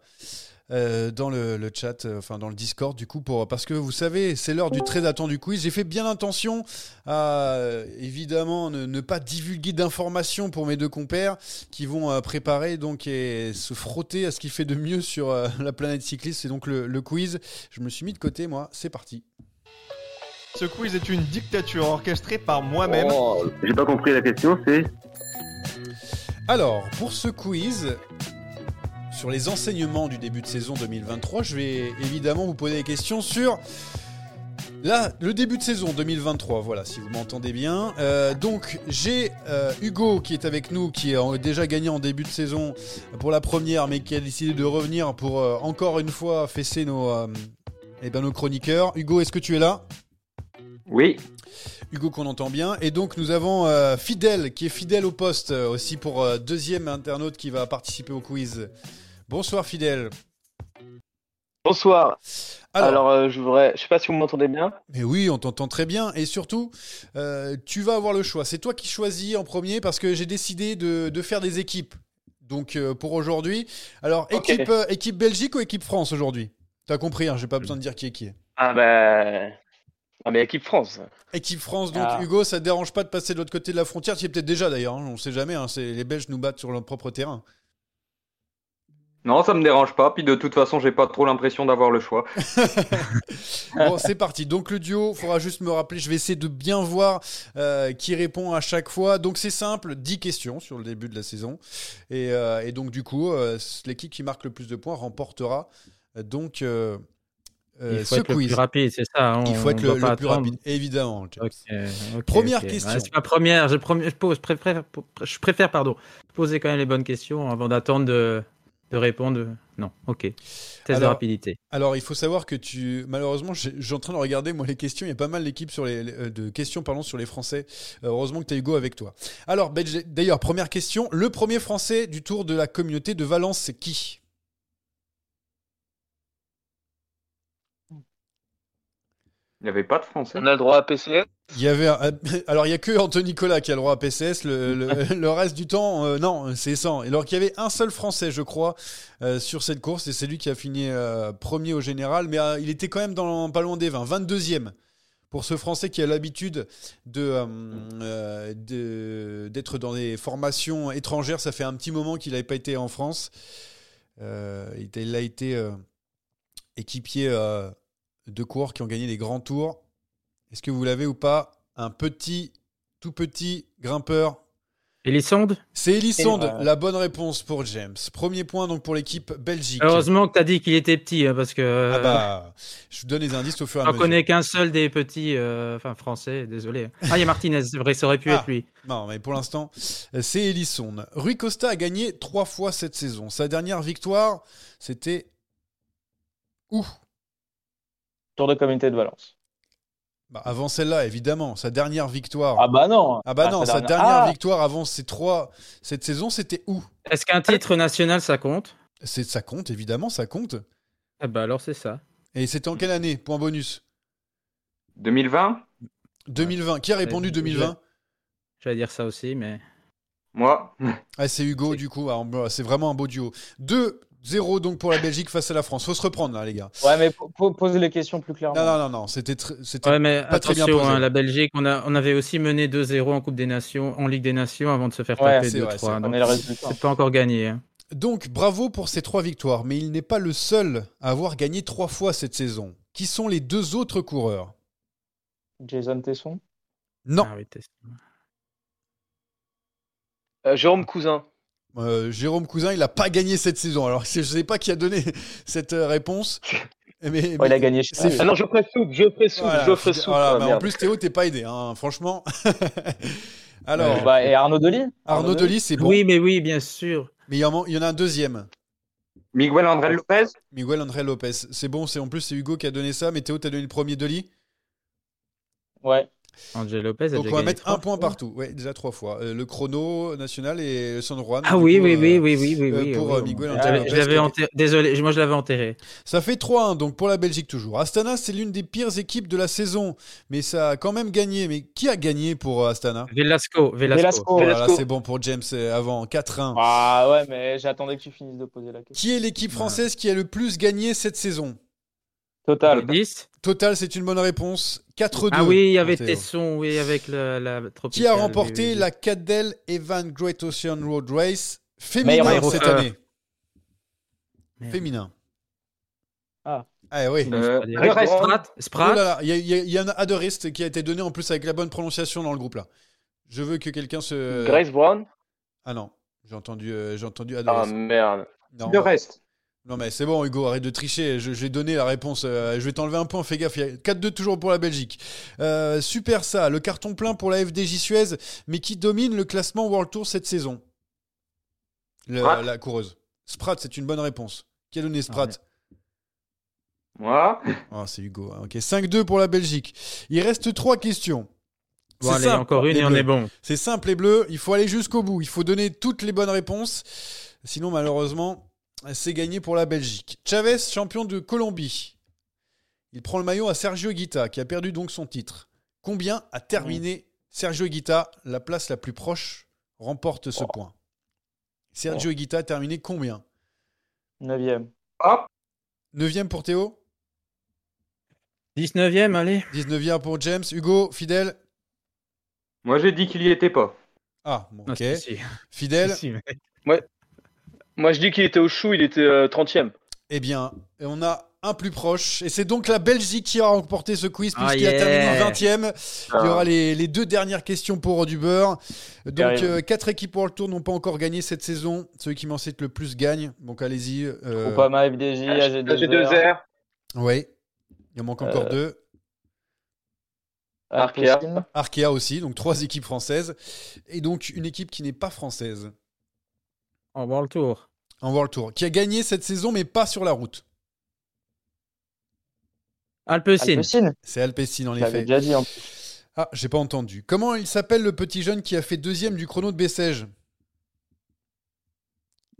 Euh, dans le, chat, euh, enfin dans le Discord, du coup, pour, parce que vous savez, c'est l'heure du très attendu quiz. J'ai fait bien attention à évidemment ne, pas divulguer d'informations pour mes deux compères qui vont euh, préparer donc et se frotter à ce qui fait de mieux sur la planète cycliste. C'est donc le, le quiz. Je me suis mis de côté, moi. C'est parti. Ce quiz est une dictature orchestrée par moi-même. Oh, J'ai pas compris la question, c'est. Alors, pour ce quiz, sur les enseignements du début de saison 2023, je vais évidemment vous poser des questions sur Là, le début de saison 2023, voilà, si vous m'entendez bien. Euh, donc, j'ai euh, Hugo qui est avec nous, qui a déjà gagné en début de saison pour la première, mais qui a décidé de revenir pour euh, encore une fois fesser nos, eh ben, nos chroniqueurs. Hugo, est-ce que tu es là? Oui. Hugo qu'on entend bien. Et donc, nous avons Fidèle, qui est fidèle au poste aussi pour deuxième internaute qui va participer au quiz. Bonsoir Fidèle. Bonsoir. Alors- Alors, euh, je voudrais, je sais pas si vous m'entendez bien. Mais oui, on t'entend très bien. Et surtout, euh, tu vas avoir le choix. C'est toi qui choisis en premier parce que j'ai décidé de, de faire des équipes. Donc euh, pour aujourd'hui. Alors, équipe, équipe Belgique ou équipe France aujourd'hui? T'as compris, hein, j'ai pas besoin de dire qui est qui est. Ah ben, ah mais équipe France. Équipe France, donc Ah. Hugo, ça te dérange pas de passer de l'autre côté de la frontière? Tu y es peut-être déjà d'ailleurs, hein, on sait jamais. hein, les Belges nous battent sur leur propre terrain. Non, ça me dérange pas. Puis de toute façon, j'ai pas trop l'impression d'avoir le choix. Bon, c'est parti. Donc le duo, faudra juste me rappeler. Je vais essayer de bien voir euh, qui répond à chaque fois. Donc c'est simple, 10 questions sur le début de la saison. Et, euh, et donc du coup, euh, l'équipe qui marque le plus de points remportera donc euh, euh, Il faut ce être le plus rapide, c'est ça. hein, Il faut on être le, plus rapide, évidemment. Première question. Ouais, c'est ma première. Je, premi- je pose, préfère, je préfère pardon, poser quand même les bonnes questions avant d'attendre de, de répondre. Non, ok. Test de rapidité. Alors, il faut savoir que tu. Malheureusement, j'ai- en train de regarder, moi, les questions. Il y a pas mal d'équipes sur les, de questions pardon, sur les Français. Euh, heureusement que tu as Hugo avec toi. Alors, d'ailleurs, première question. Le premier Français du tour de la communauté de Valence, c'est qui? Il n'y avait pas de français. On a le droit à PCS. Il y avait. un- Alors, il y a que Anthony Nicolas qui a le droit à PCS. Le, le- le reste du temps, euh, non, c'est 100. Alors qu'il y avait un seul Français, je crois, euh, sur cette course. Et c'est lui qui a fini euh, premier au général. Mais euh, il était quand même dans, pas loin des 20. 22e. Pour ce Français qui a l'habitude de, euh, euh, de- d'être dans des formations étrangères, ça fait un petit moment qu'il n'avait pas été en France. Euh, il il a été euh, équipier euh, de coureurs qui ont gagné les grands tours. Est-ce que vous l'avez ou pas? Un petit, tout petit grimpeur. Elisande? C'est Elisande, Ouais. la bonne réponse pour James. Premier point donc pour l'équipe Belgique. Heureusement que tu as dit qu'il était petit, hein, parce que. Ah bah, je vous donne les indices au fur et à mesure. connais qu'un seul des petits, euh, enfin français, désolé. Ah, il y a Martinez, c'est vrai, ça aurait pu Ah, être lui. Non, mais pour l'instant, euh, c'est Elisson. Rui Costa a gagné trois fois cette saison. Sa dernière victoire, c'était où? Tour de communauté de Valence. Bah, Avant celle-là, évidemment. Sa dernière victoire. Ah bah non. Ah bah Ah, non, sa sa dernière- dernière Ah. victoire avant ces trois cette saison, c'était où? Est-ce qu'un titre national, ça compte? C'est ça compte, évidemment, ça compte. Ah bah alors c'est ça. Et c'était en quelle année Point bonus? 2020 2020. Qui a répondu Ouais, 2020 J'allais dire ça aussi, mais. Moi. Ah, c'est Hugo, du coup. Alors, bah, c'est vraiment un beau duo. 2-0 donc pour la Belgique face à la France. Faut se reprendre là, les gars. Ouais, mais po- po- posez les questions plus clairement. Non, non, non, non. C'était Ouais, mais pas très bien posé. hein, la Belgique, on, a, on avait aussi mené 2-0 en Coupe des Nations, en Ligue des Nations, avant de se faire Ouais, taper c'est vrai, 2-3. c'est pas encore gagné. hein. Donc, bravo pour ces trois victoires. Mais il n'est pas le seul à avoir gagné trois fois cette saison. Qui sont les deux autres coureurs? Jason Tesson? Non. Ah oui, Euh, Jérôme Cousin. Euh, Jérôme Cousin, il n'a pas gagné cette saison. Alors, je ne sais pas qui a donné cette euh, réponse. Mais, Ouais, il a gagné Ah non, Voilà, Soupe. voilà, ah, mais en plus, Théo, t'es pas aidé, hein, franchement. Alors, bah, et Arnaud Delis Arnaud Delis, c'est bon. Oui, mais oui, bien sûr. Mais il y, en, il y en a un deuxième. Miguel André Lopez Miguel André Lopez. C'est bon, c'est en plus, c'est Hugo qui a donné ça. Mais Théo, t'as donné le premier Delis? Ouais. Angel Lopez a Donc, déjà on va mettre un point partout. Ouais, déjà trois fois. Euh, le chrono national et le San Juan. Ah du oui, coup, oui, euh, oui, oui, oui, oui, euh, oui. pour, oui, oui. Miguel Ah, Angel je Lopez, l'avais qui- enterré. Désolé, moi je l'avais enterré. Ça fait 3-1 donc pour la Belgique toujours. Astana, c'est l'une des pires équipes de la saison, mais ça a quand même gagné. Mais qui a gagné pour Astana? Velasco, Velasco. Velasco. Voilà, Velasco. c'est bon pour James avant 4-1. Ah ouais, mais j'attendais que tu finisses de poser la question. Qui est l'équipe française qui a le plus gagné cette saison? Total. 10. Total, c'est une bonne réponse. 4-2. Ah oui, il y avait. Tesson, oui, avec le- la Qui a remporté oui, oui. la Cadel Evan Great Ocean Road Race féminin Meilleur cette année Merde. Féminin. Ah. Ah oui. Euh, Brown. Sprat, Sprat. Oh là là, il y, y y a un adoriste qui a été donné en plus avec la bonne prononciation dans le groupe là. Je veux que quelqu'un se. Grace Brown Ah non, j'ai entendu, euh, j'ai entendu Ah adoriste. merde. non, De reste. Non mais c'est bon Hugo, arrête de tricher. Je- J'ai donné la réponse. euh, je vais t'enlever un point. Fais gaffe. il y a 4-2 toujours pour la Belgique. Euh, super ça. Le carton plein pour la FDJ Suez, mais qui domine le classement World Tour cette saison? Le- Sprat. La coureuse. Sprat, c'est une bonne réponse. Qui a donné Sprat? Moi? Ah, c'est Hugo. hein. Ok, 5-2 pour la Belgique. Il reste trois questions. Bon, allez, simple, encore une et on est bon. C'est simple les bleus, il faut aller jusqu'au bout, il faut donner toutes les bonnes réponses. Sinon, malheureusement, c'est gagné pour la Belgique. Chavez, champion de Colombie. Il prend le maillot à Sergio Guita, qui a perdu donc son titre. Combien a terminé Sergio Guita La place la plus proche remporte ce point. Sergio Guita a terminé combien 9ème. Hop. 9e pour Théo 19ème, allez. 19e pour James. Hugo, fidèle Moi, j'ai dit qu'il y était pas. Ah, bon, Ah, ok. si, si. Fidèle Si, si, mais- Moi je dis qu'il était au chou, il était euh, 30ème. Eh bien, et on a un plus proche. Et c'est donc la Belgique qui a remporté ce quiz Ah, puisqu'il a terminé 20ème. Il y Ah. aura les, les deux dernières questions pour du beurre. Donc, euh, quatre équipes World Tour n'ont pas encore gagné cette saison. Ceux qui m'en citent le plus gagnent. Donc, allez-y. euh, Groupama, FDJ, AG2R. AG2R, Oui. Il en manque encore Euh, deux. Arkea. Arkea aussi. Donc, trois équipes françaises. Et donc, une équipe qui n'est pas française En World Tour. en World Tour. Qui a gagné cette saison, mais pas sur la route. Alpecin. C'est Alpecin, en effet. déjà dit en plus. Ah, j'ai pas entendu. Comment il s'appelle le petit jeune qui a fait deuxième du chrono de Bessèges?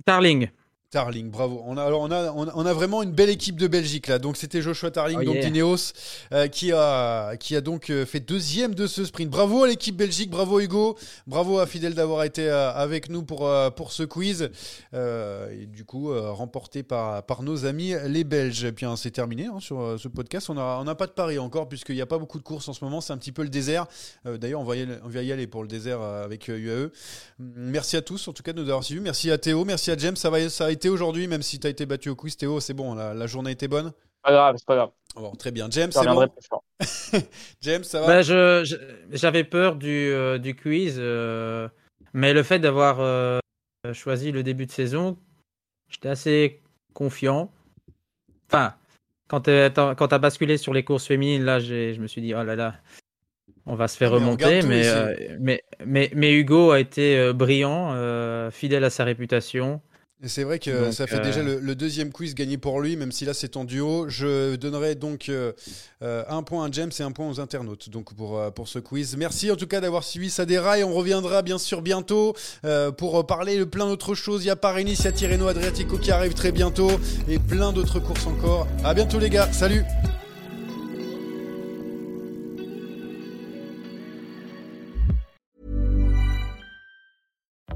Tarling. Tarling, bravo. On a, alors on a, on a, vraiment une belle équipe de Belgique là. Donc c'était Joshua Tarling, Oh, donc yeah. d'Ineos, euh, qui, a, qui a donc euh, fait deuxième de ce sprint. Bravo à l'équipe Belgique, bravo Hugo, bravo à Fidel d'avoir été euh, avec nous pour, pour ce quiz. Euh, et du coup, remporté par, par nos amis les Belges. Et puis hein, c'est terminé hein, sur ce podcast. On n'a on a pas de pari encore, puisqu'il n'y a pas beaucoup de courses en ce moment. C'est un petit peu le désert. Euh, D'ailleurs, on, va y aller- on va y aller pour le désert avec UAE. Merci à tous, en tout cas, de nous avoir suivis. Merci à Théo, merci à James. Ça, va, ça a été aujourd'hui, même si tu as été battu au quiz. Théo, c'est bon, la, la journée était bonne. Pas grave, c'est pas grave. Bon, très bien. James, c'est bon. plus fort. James, ça va Bah, je, je- j'avais peur du, euh, du quiz, euh, mais le fait d'avoir euh, choisi le début de saison, j'étais assez confiant. Enfin, quand tu as basculé sur les courses féminines, là, j'ai- je me suis dit, oh là là, on va se faire Mais remonter. Mais, euh, mais, mais, mais Hugo a été brillant, euh, fidèle à sa réputation. Et C'est vrai que Donc, ça fait euh, déjà le, le deuxième quiz gagné pour lui, même si là c'est en duo. Je donnerai donc euh, euh, un point à James et un point aux internautes donc pour, euh, pour ce quiz. Merci en tout cas d'avoir suivi ça des rails. On reviendra bien sûr bientôt euh, pour parler de plein d'autres choses. Il y a Paris-Nice, il y a Tirreno Adriatico qui arrive très bientôt et plein d'autres courses encore. À bientôt les gars, salut